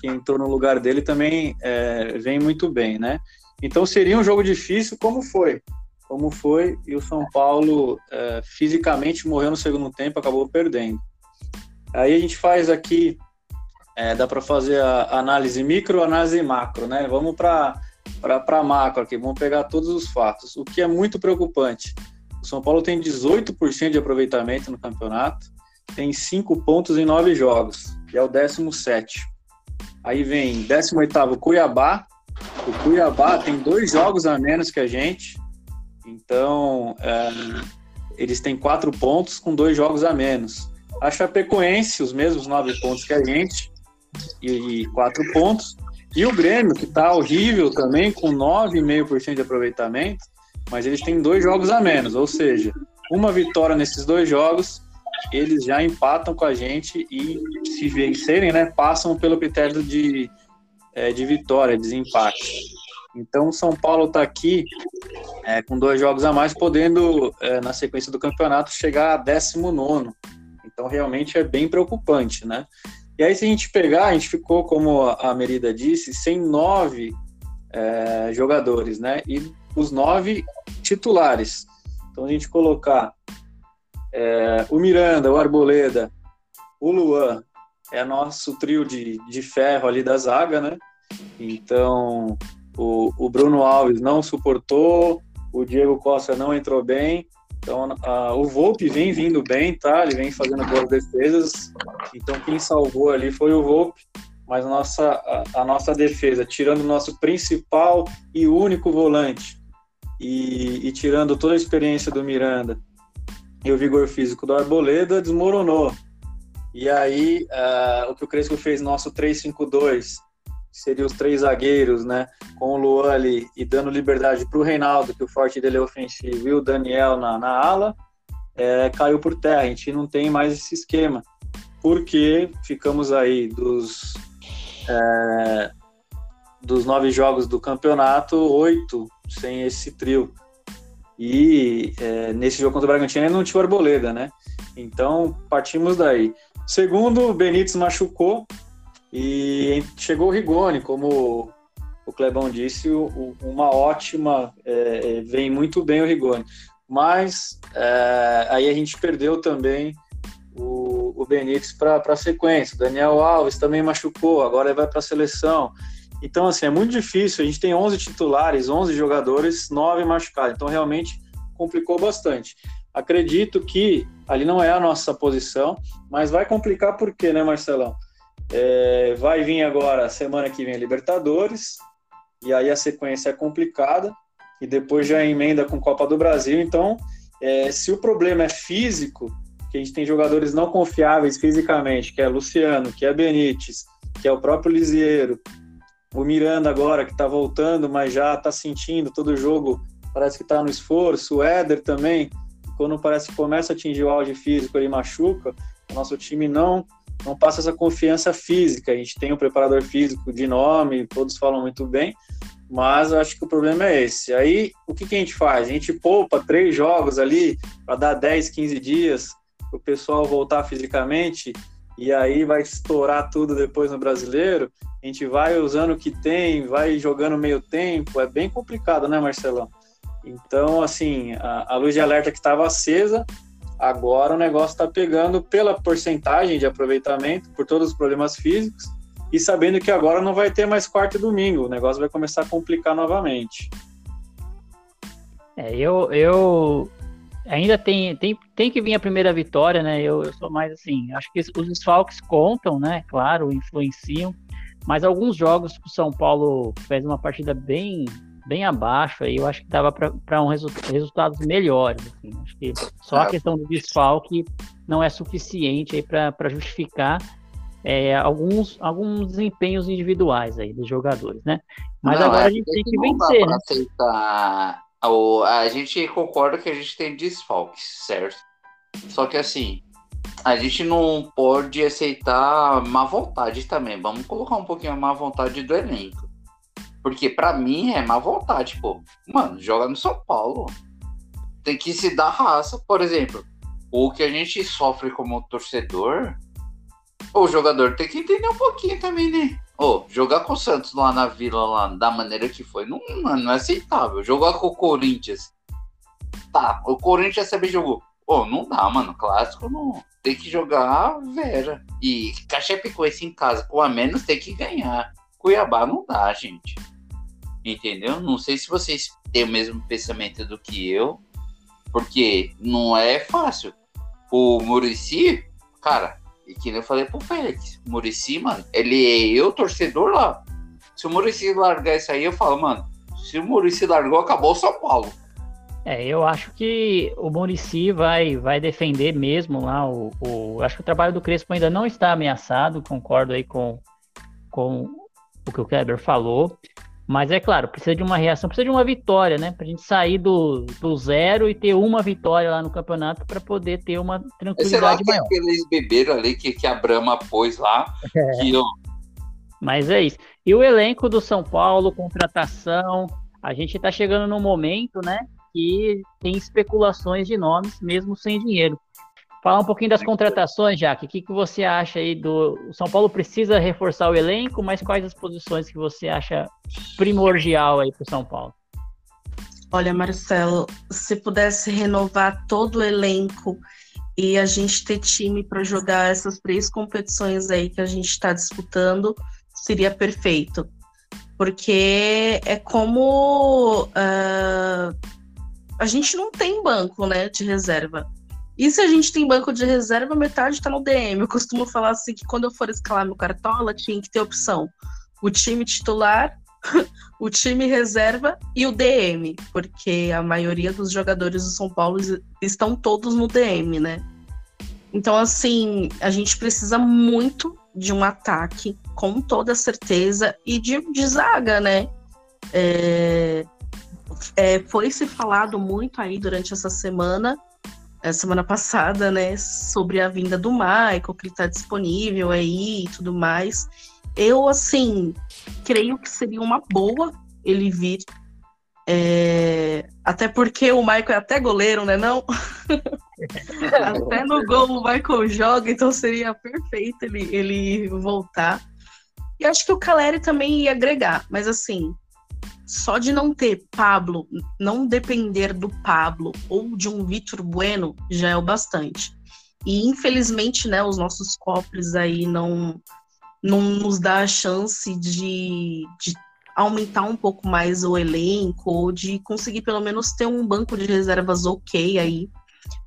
que entrou no lugar dele, também é, vem muito bem, né? Então seria um jogo difícil, como foi como foi, e o São Paulo é, fisicamente morreu no segundo tempo, acabou perdendo. Aí a gente faz aqui, é, dá para fazer a análise micro, análise macro, né? Vamos para para macro aqui, vamos pegar todos os fatos. O que é muito preocupante: o São Paulo tem 18% de aproveitamento no campeonato, tem 5 pontos em 9 jogos, e é o 17. Aí vem 18 Cuiabá. O Cuiabá tem dois jogos a menos que a gente, então, é, eles têm quatro pontos com dois jogos a menos. A Chapecoense, os mesmos nove pontos que a gente, e, e quatro pontos. E o Grêmio, que está horrível também, com 9,5% de aproveitamento, mas eles têm dois jogos a menos, ou seja, uma vitória nesses dois jogos, eles já empatam com a gente e, se vencerem, né, passam pelo critério de, é, de vitória, desempate. Então, o São Paulo está aqui é, com dois jogos a mais, podendo, é, na sequência do campeonato, chegar a 19. Então, realmente é bem preocupante, né? E aí, se a gente pegar, a gente ficou, como a Merida disse, sem nove é, jogadores, né? E os nove titulares. Então, a gente colocar é, o Miranda, o Arboleda, o Luan, é nosso trio de, de ferro ali da zaga, né? Então, o, o Bruno Alves não suportou, o Diego Costa não entrou bem. Então, a, o Volpe vem vindo bem, tá? Ele vem fazendo boas defesas. Então, quem salvou ali foi o Volpe. Mas a nossa, a, a nossa defesa, tirando o nosso principal e único volante, e, e, tirando toda a experiência do Miranda e o vigor físico do Arboleda, desmoronou. E aí, uh, o que o Crespo fez nosso 3-5-2 seria os três zagueiros, né? Com o Luan ali e dando liberdade para o Reinaldo, que o forte dele é ofensivo, e o Daniel na, na ala, é, caiu por terra. A gente não tem mais esse esquema, porque ficamos aí dos, é, dos nove jogos do campeonato, oito sem esse trio. E é, nesse jogo contra o Bragantino não tinha o Arboleda, né? Então partimos daí. Segundo, o Benítez machucou, e chegou o Rigoni, como o Clebão disse, uma ótima, é, é, vem muito bem o Rigoni. Mas é, aí a gente perdeu também o, o Benítez para a sequência. Daniel Alves também machucou, agora ele vai para a seleção. Então, assim, é muito difícil. A gente tem 11 titulares, 11 jogadores, 9 machucados. Então, realmente complicou bastante. Acredito que ali não é a nossa posição, mas vai complicar por quê, né, Marcelão? É, vai vir agora, semana que vem, Libertadores, e aí a sequência é complicada, e depois já emenda com Copa do Brasil. Então, é, se o problema é físico, que a gente tem jogadores não confiáveis fisicamente, que é Luciano, que é Benítez, que é o próprio Lisieiro, o Miranda agora, que está voltando, mas já está sentindo todo jogo, parece que está no esforço, o Éder também, quando parece que começa a atingir o auge físico, ele machuca, o nosso time não não passa essa confiança física. A gente tem um preparador físico de nome, todos falam muito bem, mas eu acho que o problema é esse. Aí, o que, que a gente faz? A gente poupa três jogos ali para dar 10, 15 dias para o pessoal voltar fisicamente e aí vai estourar tudo depois no brasileiro. A gente vai usando o que tem, vai jogando meio tempo. É bem complicado, né, Marcelão? Então, assim, a, a luz de alerta que estava acesa, Agora o negócio está pegando pela porcentagem de aproveitamento, por todos os problemas físicos, e sabendo que agora não vai ter mais quarto e domingo, o negócio vai começar a complicar novamente. É, eu, eu ainda tem, tem, tem que vir a primeira vitória, né? Eu, eu sou mais assim, acho que os desfalques contam, né? Claro, influenciam, mas alguns jogos que o São Paulo fez uma partida bem bem abaixo, aí eu acho que dava para um resu resultados melhores. Assim. Acho que só a ah. questão do desfalque não é suficiente aí para justificar é, alguns, alguns desempenhos individuais aí dos jogadores, né? Mas não, agora a gente tem que, que vencer, né? Aceitar. A gente concorda que a gente tem desfalques, certo? Só que assim, a gente não pode aceitar má vontade também. Vamos colocar um pouquinho a má vontade do elenco. Porque para mim é má vontade, pô. Mano, joga no São Paulo. Tem que se dar raça, por exemplo. O que a gente sofre como torcedor, o jogador tem que entender um pouquinho também, né? Ô, jogar com o Santos lá na vila, lá, da maneira que foi, não, mano, não é aceitável. Jogar com o Corinthians. Tá, o Corinthians também jogou. Pô, não dá, mano. Clássico não. Tem que jogar Vera. E Cachapecoense em casa, com a menos, tem que ganhar. Cuiabá não dá, gente entendeu? Não sei se vocês têm o mesmo pensamento do que eu, porque não é fácil. O Murici, cara, e que eu falei pro Félix, o Murici, mano, ele é eu, torcedor lá. Se o Murici largar isso aí, eu falo, mano, se o Murici largou, acabou o São Paulo. É, eu acho que o Murici vai, vai defender mesmo lá. O, o, acho que o trabalho do Crespo ainda não está ameaçado, concordo aí com, com o que o Kleber falou. Mas é claro, precisa de uma reação, precisa de uma vitória, né? Pra gente sair do, do zero e ter uma vitória lá no campeonato para poder ter uma tranquilidade Sei lá, que aqueles beberam ali que, que a Brahma pôs lá. É. Que, ó... Mas é isso. E o elenco do São Paulo, contratação, a gente tá chegando num momento, né? Que tem especulações de nomes, mesmo sem dinheiro. Falar um pouquinho das contratações, Jaque. O que, que você acha aí do. O São Paulo precisa reforçar o elenco, mas quais as posições que você acha primordial aí para o São Paulo? Olha, Marcelo, se pudesse renovar todo o elenco e a gente ter time para jogar essas três competições aí que a gente está disputando, seria perfeito. Porque é como uh, a gente não tem banco né, de reserva. E se a gente tem banco de reserva, metade está no DM. Eu costumo falar assim que quando eu for escalar meu cartola, tinha que ter opção. O time titular, o time reserva e o DM, porque a maioria dos jogadores do São Paulo estão todos no DM, né? Então, assim, a gente precisa muito de um ataque, com toda certeza, e de, de zaga, né? É, é, foi se falado muito aí durante essa semana, semana passada, né, sobre a vinda do Michael, que ele está disponível aí e tudo mais. Eu, assim, creio que seria uma boa ele vir. É... Até porque o Michael é até goleiro, né? Não? até no gol o Michael joga, então seria perfeito ele, ele voltar. E acho que o Caleri também ia agregar, mas assim, só de não ter Pablo, não depender do Pablo ou de um Vitor Bueno já é o bastante. E infelizmente, né, os nossos cofres aí não não nos dá a chance de, de aumentar um pouco mais o elenco ou de conseguir pelo menos ter um banco de reservas ok aí,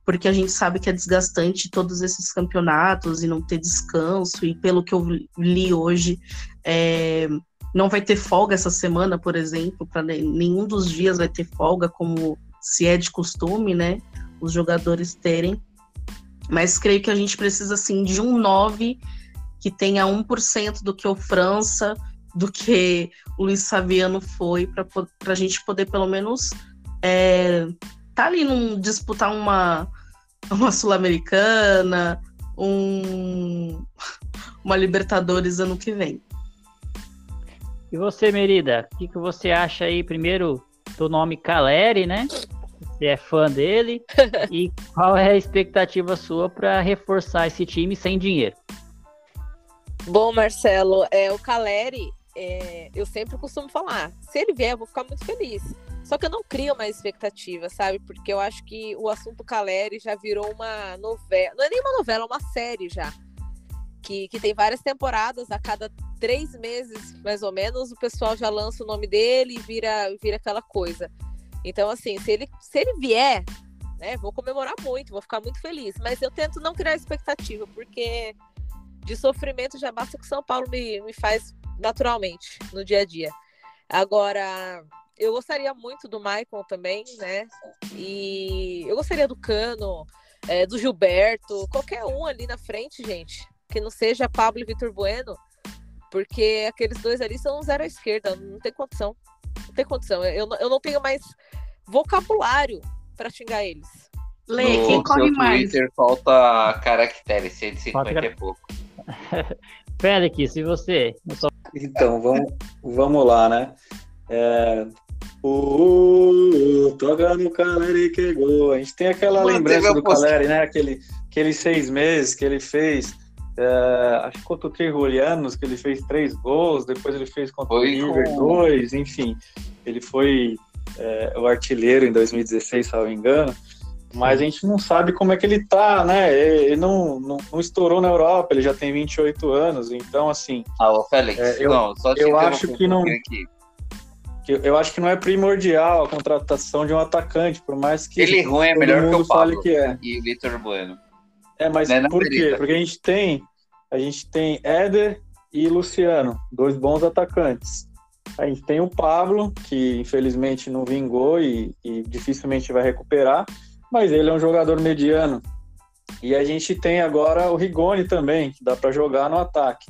porque a gente sabe que é desgastante todos esses campeonatos e não ter descanso, e pelo que eu li hoje, é, não vai ter folga essa semana, por exemplo, para nenhum dos dias vai ter folga, como se é de costume, né? Os jogadores terem. Mas creio que a gente precisa, assim, de um 9 que tenha 1% do que o França, do que o Luiz Saviano foi, para a gente poder, pelo menos, é, tá ali num, disputar uma, uma Sul-Americana, um, uma Libertadores ano que vem. E você, Merida, o que, que você acha aí, primeiro, do nome Caleri, né? Você é fã dele. e qual é a expectativa sua para reforçar esse time sem dinheiro? Bom, Marcelo, é, o Caleri, é, eu sempre costumo falar, se ele vier, eu vou ficar muito feliz. Só que eu não crio mais expectativa, sabe? Porque eu acho que o assunto Caleri já virou uma novela. Não é nem uma novela, é uma série já que, que tem várias temporadas, a cada três meses, mais ou menos, o pessoal já lança o nome dele e vira, vira aquela coisa. Então, assim, se ele, se ele vier, né, vou comemorar muito, vou ficar muito feliz. Mas eu tento não criar expectativa, porque de sofrimento já basta que São Paulo me, me faz naturalmente no dia a dia. Agora, eu gostaria muito do Michael também, né? E eu gostaria do Cano, é, do Gilberto, qualquer um ali na frente, gente que não seja Pablo e Vitor Bueno, porque aqueles dois ali são zero à esquerda, não tem condição. Não tem condição. Eu, eu não tenho mais vocabulário para xingar eles. Lê, no quem corre mais? Twitter falta caractere, 150 falta... é pouco. Félix, se você. Só... Então, vamos, vamos lá, né? É... Uh, toca no Caleri que gol. A gente tem aquela Manteve lembrança do Caleri, né? Aquele, aqueles seis meses que ele fez é, acho que contra o Trijulianos, que ele fez três gols, depois ele fez contra foi o River com... dois, enfim. Ele foi é, o artilheiro em 2016, se não me engano. Mas a gente não sabe como é que ele tá, né? Ele não, não, não estourou na Europa, ele já tem 28 anos, então assim. Ah, Félix, é, eu, não, só eu acho que não. Aqui. Eu acho que não é primordial a contratação de um atacante, por mais que. Ele ruim é melhor que o Pablo que é. e o Vitor Bueno. É, mas é por quê? Porque a gente tem a gente tem Éder e Luciano, dois bons atacantes. A gente tem o Pablo, que infelizmente não vingou e, e dificilmente vai recuperar, mas ele é um jogador mediano. E a gente tem agora o Rigoni também, que dá para jogar no ataque.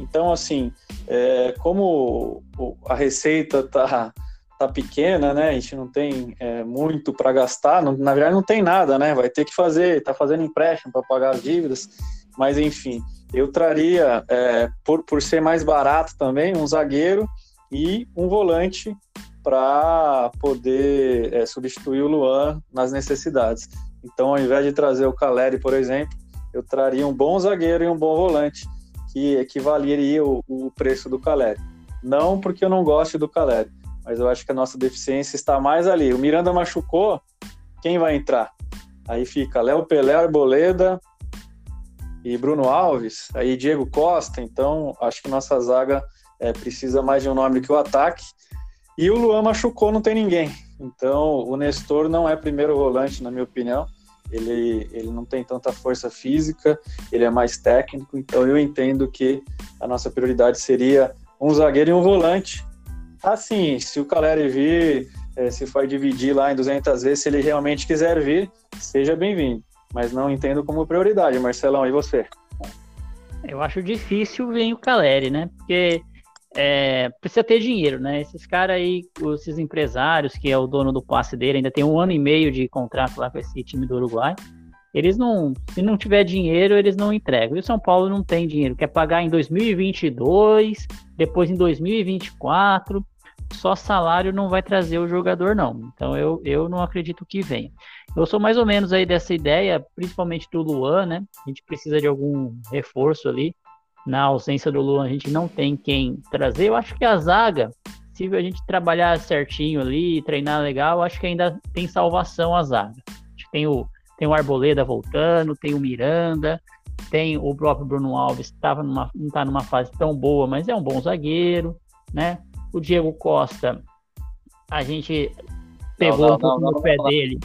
Então, assim, é, como a receita tá, tá pequena, né? A gente não tem é, muito para gastar, não, na verdade não tem nada, né? Vai ter que fazer, tá fazendo empréstimo para pagar as dívidas, mas enfim, eu traria, é, por, por ser mais barato também, um zagueiro e um volante para poder é, substituir o Luan nas necessidades. Então, ao invés de trazer o Caleri, por exemplo, eu traria um bom zagueiro e um bom volante, que equivaleria o, o preço do Caleri. Não porque eu não goste do Caleri, mas eu acho que a nossa deficiência está mais ali. O Miranda machucou, quem vai entrar? Aí fica Léo Pelé, Arboleda e Bruno Alves, aí Diego Costa. Então, acho que nossa zaga é, precisa mais de um nome que o ataque. E o Luan machucou, não tem ninguém. Então, o Nestor não é primeiro volante, na minha opinião. Ele, ele não tem tanta força física, ele é mais técnico. Então, eu entendo que a nossa prioridade seria um zagueiro e um volante. Assim, se o Caleri vir, é, se for dividir lá em 200 vezes, se ele realmente quiser vir, seja bem-vindo. Mas não entendo como prioridade. Marcelão, e você? Eu acho difícil vir o Caleri, né? Porque é, precisa ter dinheiro, né? Esses caras aí, esses empresários, que é o dono do passe dele, ainda tem um ano e meio de contrato lá com esse time do Uruguai. Eles não, se não tiver dinheiro, eles não entregam. E o São Paulo não tem dinheiro, quer pagar em 2022, depois em 2024. Só salário não vai trazer o jogador, não. Então eu, eu não acredito que venha. Eu sou mais ou menos aí dessa ideia, principalmente do Luan, né? A gente precisa de algum reforço ali na ausência do Luan, a gente não tem quem trazer. Eu acho que a zaga, se a gente trabalhar certinho ali, treinar legal, acho que ainda tem salvação a zaga. Que tem o, tem o Arboleda voltando, tem o Miranda, tem o próprio Bruno Alves, tava numa, não está numa fase tão boa, mas é um bom zagueiro, né? O Diego Costa, a gente pegou não, não, um pouco não, no pé dele.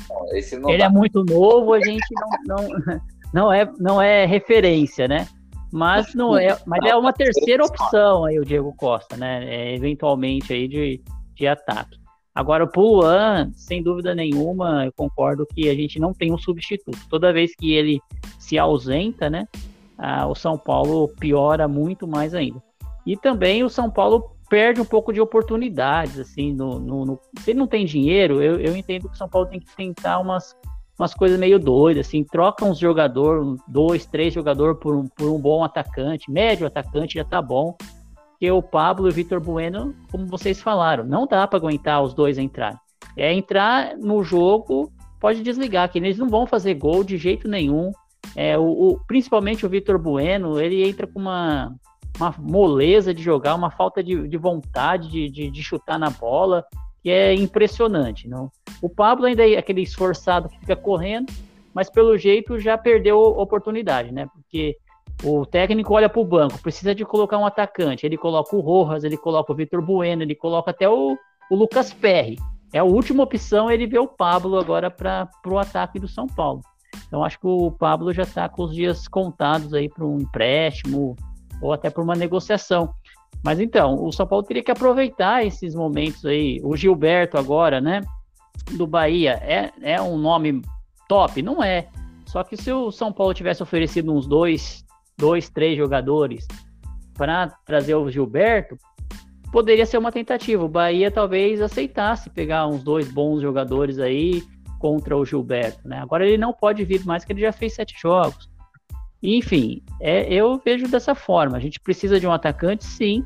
Ele é muito novo, a gente não, não, não, é, não é referência, né? Mas não é, mas é uma terceira opção aí o Diego Costa, né? É, eventualmente aí de, de ataque. Agora o Puluan, sem dúvida nenhuma, eu concordo que a gente não tem um substituto. Toda vez que ele se ausenta, né? Ah, o São Paulo piora muito mais ainda. E também o São Paulo perde um pouco de oportunidades, assim, no, no, no... se ele não tem dinheiro, eu, eu entendo que o São Paulo tem que tentar umas umas coisas meio doidas, assim, troca uns jogadores, dois, três jogadores por um, por um bom atacante, médio atacante já tá bom. Porque o Pablo e o Vitor Bueno, como vocês falaram, não dá para aguentar os dois entrar. É entrar no jogo, pode desligar, que eles não vão fazer gol de jeito nenhum. É, o, o principalmente o Vitor Bueno, ele entra com uma, uma moleza de jogar, uma falta de, de vontade de, de, de chutar na bola que é impressionante. Não? O Pablo ainda é aquele esforçado que fica correndo, mas pelo jeito já perdeu oportunidade, né? Porque o técnico olha para o banco, precisa de colocar um atacante, ele coloca o Rojas, ele coloca o Vitor Bueno, ele coloca até o, o Lucas Perry. É a última opção ele vê o Pablo agora para o ataque do São Paulo. Então acho que o Pablo já está com os dias contados aí para um empréstimo ou até para uma negociação. Mas então, o São Paulo teria que aproveitar esses momentos aí. O Gilberto agora, né? Do Bahia, é, é um nome top? Não é. Só que se o São Paulo tivesse oferecido uns dois, dois três jogadores para trazer o Gilberto, poderia ser uma tentativa. O Bahia talvez aceitasse pegar uns dois bons jogadores aí contra o Gilberto, né? Agora ele não pode vir mais que ele já fez sete jogos. Enfim, é, eu vejo dessa forma. A gente precisa de um atacante, sim,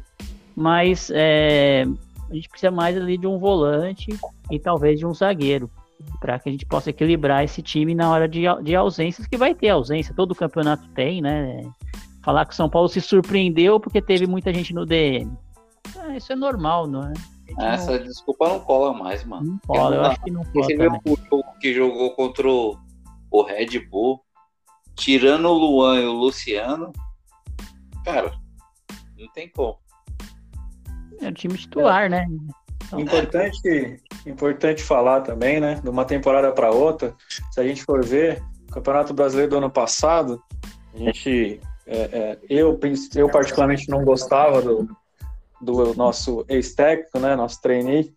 mas é, a gente precisa mais ali de um volante e talvez de um zagueiro para que a gente possa equilibrar esse time na hora de, de ausências, que vai ter ausência, todo campeonato tem, né? Falar que o São Paulo se surpreendeu porque teve muita gente no DM. Ah, isso é normal, não é? Essa não... desculpa não cola mais, mano. Não cola, eu acho que não cola. Você viu o jogo que jogou contra o Red Bull, tirando o Luan e o Luciano, cara, não tem como. É o time titular, é. né? Então, importante, importante falar também, né? De uma temporada para outra, se a gente for ver, o Campeonato Brasileiro do ano passado, a gente, é, é, eu, eu particularmente não gostava do, do nosso ex-técnico, né? Nosso trainee,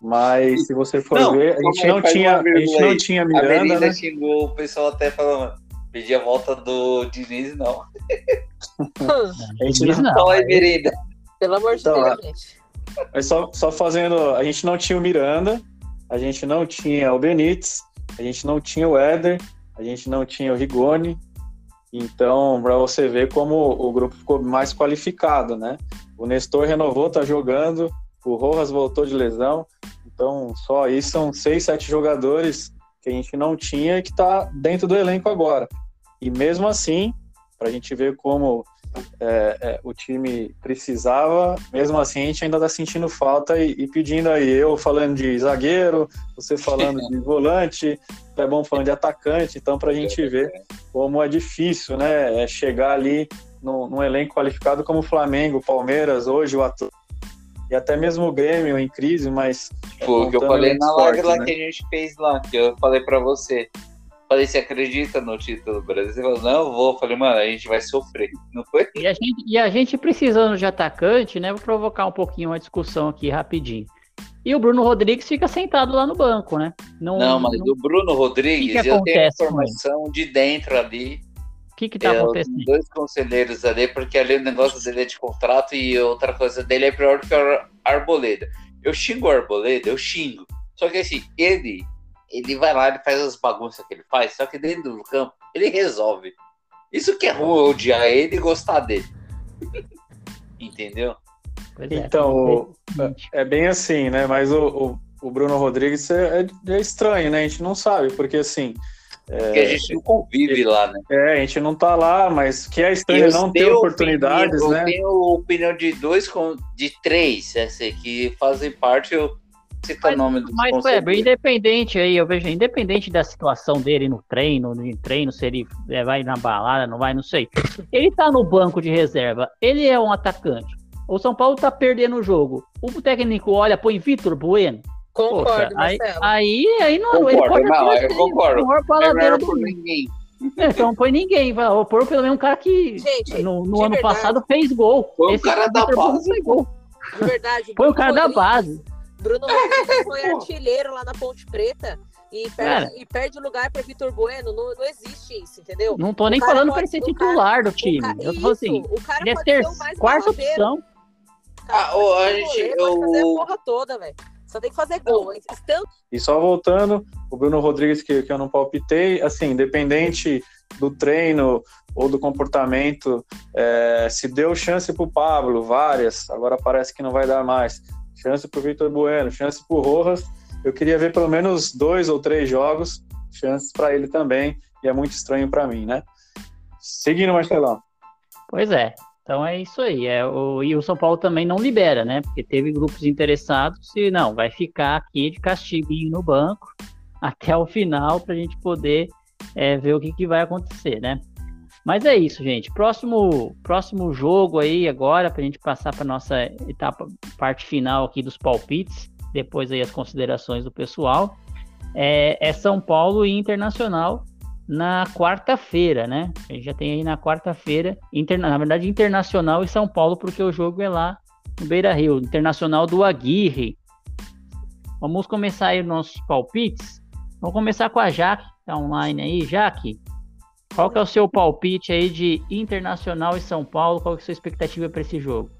mas se você for não, ver, a gente não tinha, a gente não tinha Miranda, a né? xingou o pessoal até falando, pedir a volta do Diniz, não. a gente não, não Só é Merenda. Pelo amor de então, Deus, gente. Mas só, só fazendo. A gente não tinha o Miranda, a gente não tinha o Benítez, a gente não tinha o Éder, a gente não tinha o Rigoni. Então, para você ver como o grupo ficou mais qualificado, né? O Nestor renovou, tá jogando, o Rojas voltou de lesão. Então, só aí são seis, sete jogadores que a gente não tinha e que está dentro do elenco agora. E mesmo assim, para a gente ver como é, é, o time precisava, mesmo assim a gente ainda está sentindo falta e, e, pedindo aí, eu falando de zagueiro, você falando de volante, é bom falando de atacante, então para a gente ver como é difícil, né, é chegar ali no, num elenco qualificado como o Flamengo, Palmeiras, hoje o Atlético, e até mesmo o Grêmio em crise, mas. Tipo, o que eu falei na live lá né? que a gente fez lá, que eu falei para você. Falei, você acredita no título brasileiro? Você falou, não, eu vou. Falei, mano, a gente vai sofrer. Não foi? E a gente, e a gente precisando de atacante, né? Vou provocar um pouquinho uma discussão aqui rapidinho. E o Bruno Rodrigues fica sentado lá no banco, né? Não, não mas não... o Bruno Rodrigues, que que eu tenho informação de dentro ali. O que que tá é, acontecendo? Dois conselheiros ali, porque ali o negócio dele é de contrato e outra coisa dele é pior que o Arboleda. Eu xingo o Arboleda, eu xingo. Só que assim, ele, ele vai lá, ele faz as bagunças que ele faz, só que dentro do campo, ele resolve. Isso que é ruim, odiar ele e gostar dele. Entendeu? Pois é, então, é, é, bem assim, né? Mas o, o, o Bruno Rodrigues é, é, é, estranho, né? A gente não sabe, porque assim. É, porque a gente não convive lá, né? É, a gente não tá lá, mas que é estranho não ter oportunidades, opinião, né? Eu tenho opinião de dois, de três, assim, que fazem parte. Eu cito o nome do Mas, Weber, independente aí, eu vejo, independente da situação dele no treino, no treino, se ele é, vai na balada, não vai, não sei. Ele tá no banco de reserva, ele é um atacante. O São Paulo tá perdendo o jogo. O técnico olha, põe Vitor Bueno. Concordo, Poxa, aí, aí, aí não, concordo, ele pode não, eu concordo. É melhor por ninguém. É, então põe ninguém, vai pôr pelo menos um cara que Gente, no, no ano verdade. passado fez gol. Põe o cara da base. Gol. De verdade. Põe o cara da base. Bruno Rodrigues foi artilheiro lá na Ponte Preta e perde, e perde lugar para Vitor Bueno. Não, não existe isso, entendeu? Não tô nem falando para ele ser titular cara, do time. Cara, eu tô assim, o cara ele é ter quarta opção. Ah, o, a gente. Eu... fazer a porra toda, velho. Só tem que fazer gol. Então... E só voltando, o Bruno Rodrigues, que, que eu não palpitei, assim, independente do treino ou do comportamento, é, se deu chance pro Pablo, várias, agora parece que não vai dar mais. Chance pro Vitor Bueno, chance pro Rojas. Eu queria ver pelo menos dois ou três jogos, chances para ele também, e é muito estranho para mim, né? Seguindo, Marcelão. Pois é, então é isso aí. É, o, e o São Paulo também não libera, né? Porque teve grupos interessados e não, vai ficar aqui de castiguinho no banco até o final para a gente poder é, ver o que, que vai acontecer, né? Mas é isso, gente. Próximo, próximo jogo aí agora para a gente passar para nossa etapa, parte final aqui dos palpites. Depois aí as considerações do pessoal. É, é São Paulo e Internacional na quarta-feira, né? A gente já tem aí na quarta-feira, na verdade, Internacional e São Paulo, porque o jogo é lá no Beira Rio, Internacional do Aguirre. Vamos começar aí os nossos palpites. Vamos começar com a Jaque, tá online aí. Jaque, qual que é o seu palpite aí de Internacional e São Paulo? Qual que é a sua expectativa para esse jogo?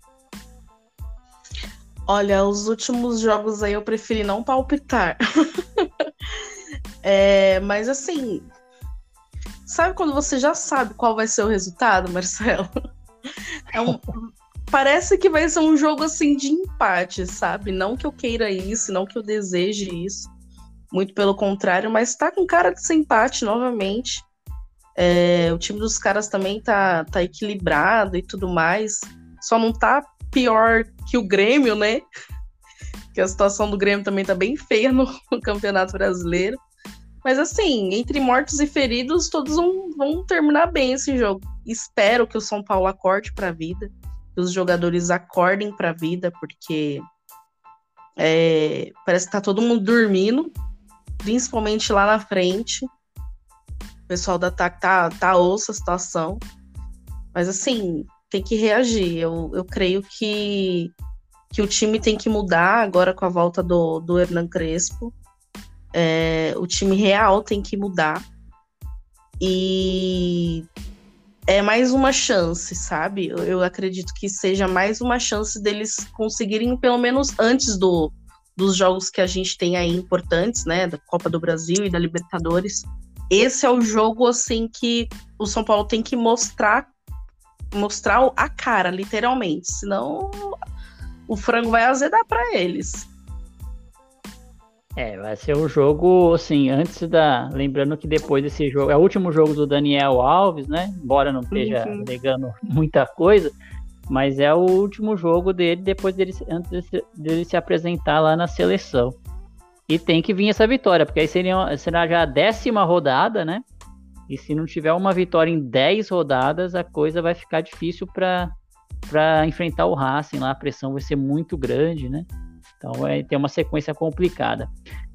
Olha, os últimos jogos aí eu preferi não palpitar. é, mas assim, Sabe quando você já sabe qual vai ser o resultado, Marcelo? É um, parece que vai ser um jogo assim de empate, sabe? Não que eu queira isso, não que eu deseje isso. Muito pelo contrário, mas tá com cara de empate novamente. É, o time dos caras também tá, tá equilibrado e tudo mais. Só não tá pior que o Grêmio, né? Que a situação do Grêmio também tá bem feia no, no Campeonato Brasileiro. Mas assim, entre mortos e feridos, todos vão, vão terminar bem esse jogo. Espero que o São Paulo acorde para a vida, que os jogadores acordem para a vida, porque é, parece que tá todo mundo dormindo, principalmente lá na frente. O pessoal da ataque tá, tá osso a situação. Mas assim, tem que reagir. Eu, eu creio que, que o time tem que mudar agora com a volta do, do Hernan Crespo. É, o time real tem que mudar. E é mais uma chance, sabe? Eu, eu, acredito que seja mais uma chance deles conseguirem, pelo menos antes do, dos jogos que a gente tem aí importantes, né? Da Copa do Brasil e da Libertadores. Esse é o jogo, assim, que o São Paulo tem que mostrar mostrar a cara, literalmente. Senão o frango vai azedar para eles. É, vai ser o jogo, assim, antes da. Lembrando que depois desse jogo. É o último jogo do Daniel Alves, né? Embora não esteja uhum. negando muita coisa. Mas é o último jogo dele depois dele, antes dele, dele se apresentar lá na seleção. E tem que vir essa vitória, porque aí seria, será já a décima rodada, né? E se não tiver uma vitória em 10 rodadas, a coisa vai ficar difícil para enfrentar o Racing lá. A pressão vai ser muito grande, né? Então vai ter uma sequência complicada.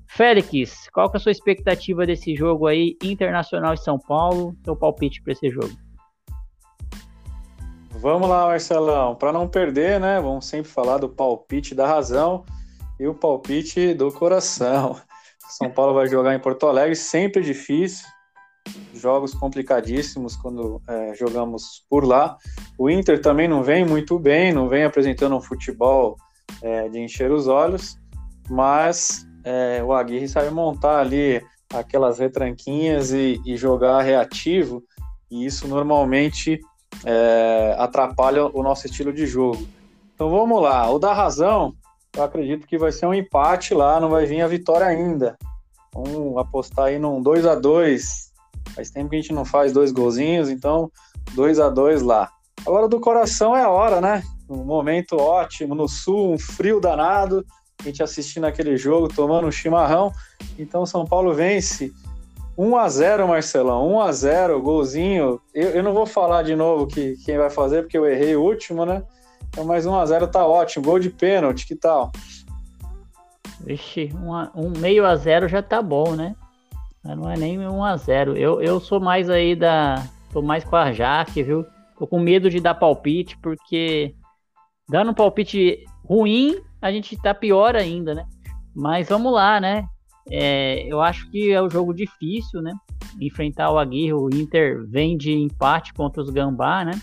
Félix, qual que é a sua expectativa desse jogo aí, Internacional e São Paulo? Seu palpite para esse jogo? Vamos lá, Marcelão. Para não perder, né? Vamos sempre falar do palpite da razão e o palpite do coração. São Paulo vai jogar em Porto Alegre, sempre difícil. Jogos complicadíssimos quando é, jogamos por lá. O Inter também não vem muito bem, não vem apresentando um futebol é, de encher os olhos, mas é, o Aguirre sabe montar ali aquelas retranquinhas e, e jogar reativo, e isso normalmente é, atrapalha o nosso estilo de jogo. Então vamos lá, o da razão, eu acredito que vai ser um empate lá, não vai vir a vitória ainda. Vamos apostar aí num 2 a 2 Faz tempo que a gente não faz dois golzinhos, então 2 a 2 lá. Agora do coração é a hora, né? Um momento ótimo no sul, um frio danado, a gente assistindo aquele jogo, tomando um chimarrão. Então São Paulo vence 1 a 0 Marcelão, 1 a 0 golzinho. Eu, eu não vou falar de novo que quem vai fazer, porque eu errei o último, né? Então, mais 1 a 0 tá ótimo. Gol de pênalti, que tal? Vixe, um, um meio a zero já tá bom, né? Não é nem 1 a 0 Eu, eu sou mais aí da. Tô mais com a Jaque, viu? Tô com medo de dar palpite, porque dando um palpite ruim, a gente tá pior ainda, né? Mas vamos lá, né? É, eu acho que é um jogo difícil, né? Enfrentar o Aguirre, o Inter vem de empate contra os Gambá, né?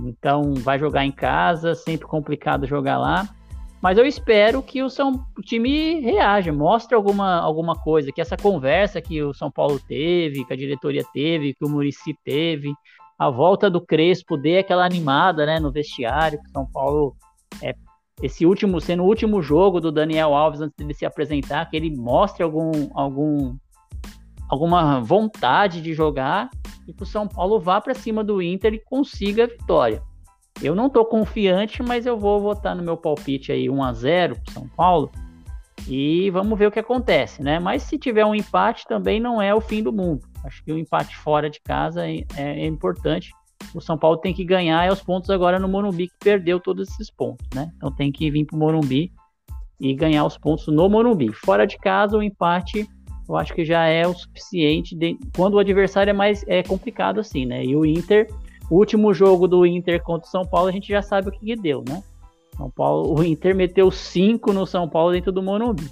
Então vai jogar em casa, sempre complicado jogar lá. Mas eu espero que o, São, o time reaja, mostre alguma, alguma coisa, que essa conversa que o São Paulo teve, que a diretoria teve, que o Murici teve, a volta do Crespo dê aquela animada né, no vestiário, que São Paulo é, esse último, sendo o último jogo do Daniel Alves antes de se apresentar, que ele mostre algum, algum alguma vontade de jogar e que o São Paulo vá para cima do Inter e consiga a vitória. Eu não estou confiante, mas eu vou votar no meu palpite aí 1 a 0 para São Paulo e vamos ver o que acontece, né? Mas se tiver um empate também não é o fim do mundo. Acho que o empate fora de casa é, é, é importante o São Paulo tem que ganhar os pontos agora no Morumbi, que perdeu todos esses pontos, né? Então tem que vir para o Morumbi e ganhar os pontos no Morumbi. Fora de casa, o empate eu acho que já é o suficiente de, quando o adversário é mais é complicado assim, né? E o Inter, o último jogo do Inter contra o São Paulo, a gente já sabe o que, que deu, né? São Paulo, o Inter meteu 5 no São Paulo dentro do Morumbi.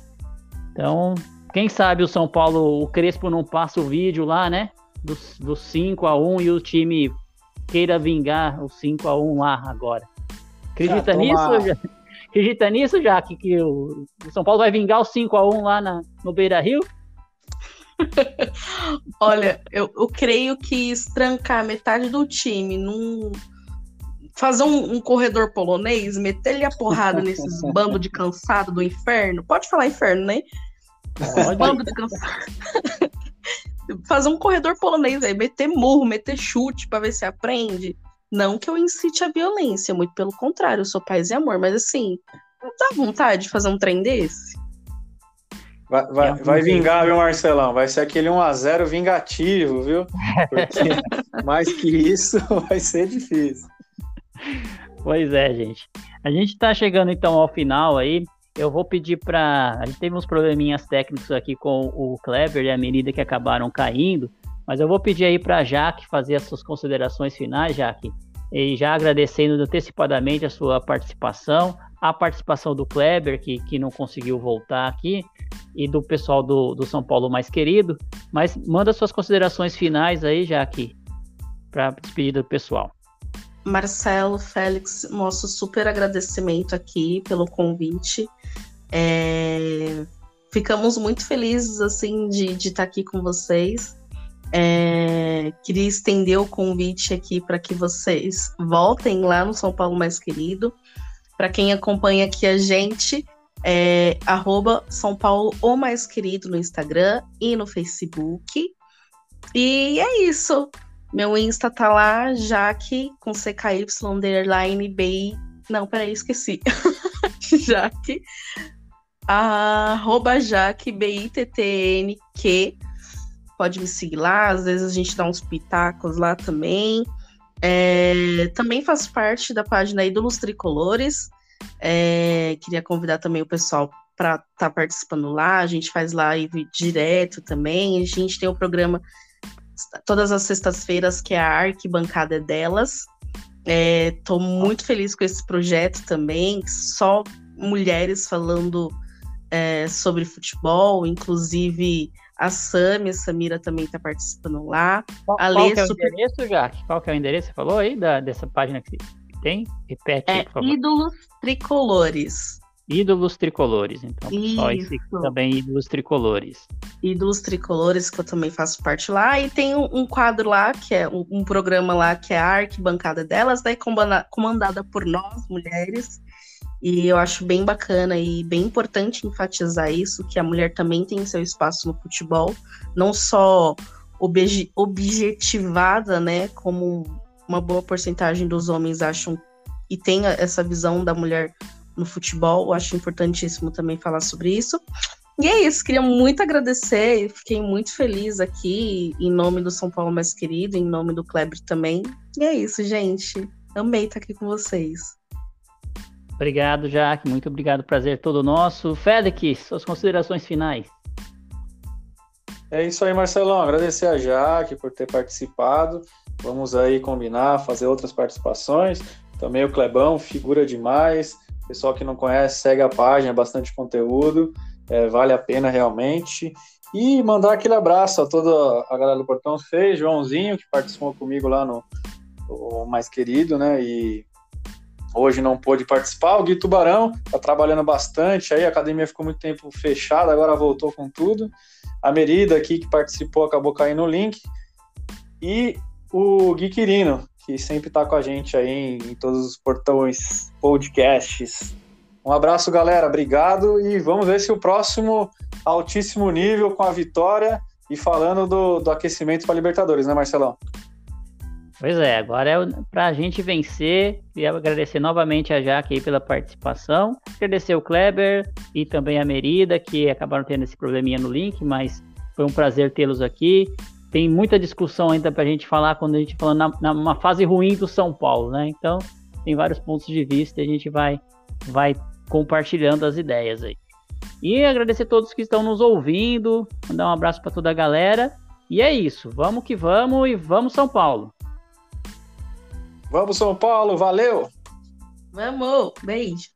Então, quem sabe o São Paulo, o Crespo não passa o vídeo lá, né? Dos, dos 5 a 1 e o time queira vingar o 5 a 1 lá agora. Acredita já, nisso? Já? Acredita nisso, já que, que o, São Paulo vai vingar o 5 a 1 lá na, no Beira Rio? Olha, eu, eu, creio que estrancar metade do time num. Fazer um, um corredor polonês, meter-lhe a porrada nesses bando de cansado do inferno. Pode falar inferno, né? Pode. Bando de cansado fazer um corredor polonês aí, meter murro, meter chute para ver se aprende. Não que eu incite a violência, muito pelo contrário, eu sou paz e amor, mas assim, não dá vontade de fazer um trem desse? Vai, vai, vai vingar, viu, Marcelão? Vai ser aquele 1x0 vingativo, viu? Porque mais que isso vai ser difícil. Pois é, gente. A gente está chegando então ao final aí. Eu vou pedir para. A gente teve uns probleminhas técnicos aqui com o Kleber e a Menida que acabaram caindo, mas eu vou pedir aí para a Jaque fazer as suas considerações finais, Jaque, e já agradecendo antecipadamente a sua participação, a participação do Kleber, que, que não conseguiu voltar aqui, e do pessoal do, do São Paulo mais querido, mas manda suas considerações finais aí, Jaque, para despedir do pessoal. Marcelo, Félix, nosso super agradecimento aqui pelo convite. É, ficamos muito felizes assim de, estar aqui com vocês. É, queria estender o convite aqui para que vocês voltem lá no São Paulo Mais Querido. Para quem acompanha aqui a gente, é arroba São Paulo o Mais Querido no Instagram e no Facebook. E é isso. Meu Insta tá lá, Jaque, com CKY, underline, B. Não, peraí, esqueci. Jaque, arroba Jaque, B-I-T-T-N-Q. pode me seguir lá, às vezes a gente dá uns pitacos lá também. É, também faço parte da página Ídolos Tricolores. É, queria convidar também o pessoal para estar tá participando lá. A gente faz live direto também. A gente tem o programa todas as sextas-feiras, que é a arquibancada delas. Estou é, muito feliz com esse projeto também. Só mulheres falando é, sobre futebol, inclusive a Sami, a Samira também está participando lá. Qual, a qual é o super... endereço, Jaque? Qual que é o endereço? Você falou aí da, dessa página que tem? Repete, é, por favor. Ídolos Tricolores. Ídolos Tricolores, então. Só esse também Ídolos Tricolores. Ídolos Tricolores, que eu também faço parte lá. E tem um, um quadro lá, que é um, um, programa lá, que é a arquibancada delas, daí comandada por nós, mulheres. E eu acho bem bacana e bem importante enfatizar isso, que a mulher também tem seu espaço no futebol, não só obje objetivada, né, como uma boa porcentagem dos homens acham e tem essa visão da mulher no futebol. Eu acho importantíssimo também falar sobre isso. E é isso, queria muito agradecer, fiquei muito feliz aqui, em nome do São Paulo Mais Querido, em nome do Kleber também. E é isso, gente. Amei estar aqui com vocês. Obrigado, Jaque. Muito obrigado. Prazer todo nosso. Félix, suas considerações finais. É isso aí, Marcelão. Agradecer a Jaque por ter participado. Vamos aí combinar, fazer outras participações. Também o Clebão, figura demais. Pessoal que não conhece, segue a página, é bastante conteúdo. É, vale a pena realmente. E mandar aquele abraço a toda a galera do Portão Fez, Joãozinho, que participou comigo lá no, Mais Querido, né? E hoje não pôde participar. O Gui Tubarão está trabalhando bastante aí, a academia ficou muito tempo fechada, agora voltou com tudo. A Merida aqui que participou acabou caindo no link. E o Gui Quirino, que sempre está com a gente aí em, em todos os portões, podcasts. Um abraço, galera. Obrigado. E vamos ver se o próximo altíssimo nível com a vitória e falando do, do aquecimento para Libertadores, né, Marcelão? Pois é, agora é para a gente vencer. E agradecer novamente a Jaque pela participação. Agradecer o Kleber e também a Merida, que acabaram tendo esse probleminha no link, mas foi um prazer tê-los aqui. Tem muita discussão ainda para a gente falar quando a gente fala na, numa fase ruim do São Paulo, né? Então, tem vários pontos de vista e a gente vai, vai compartilhando as ideias aí. E agradecer a todos que estão nos ouvindo, mandar um abraço para toda a galera. E é isso, vamos que vamos e vamos São Paulo. Vamos, São Paulo, valeu! Vamos, beijo!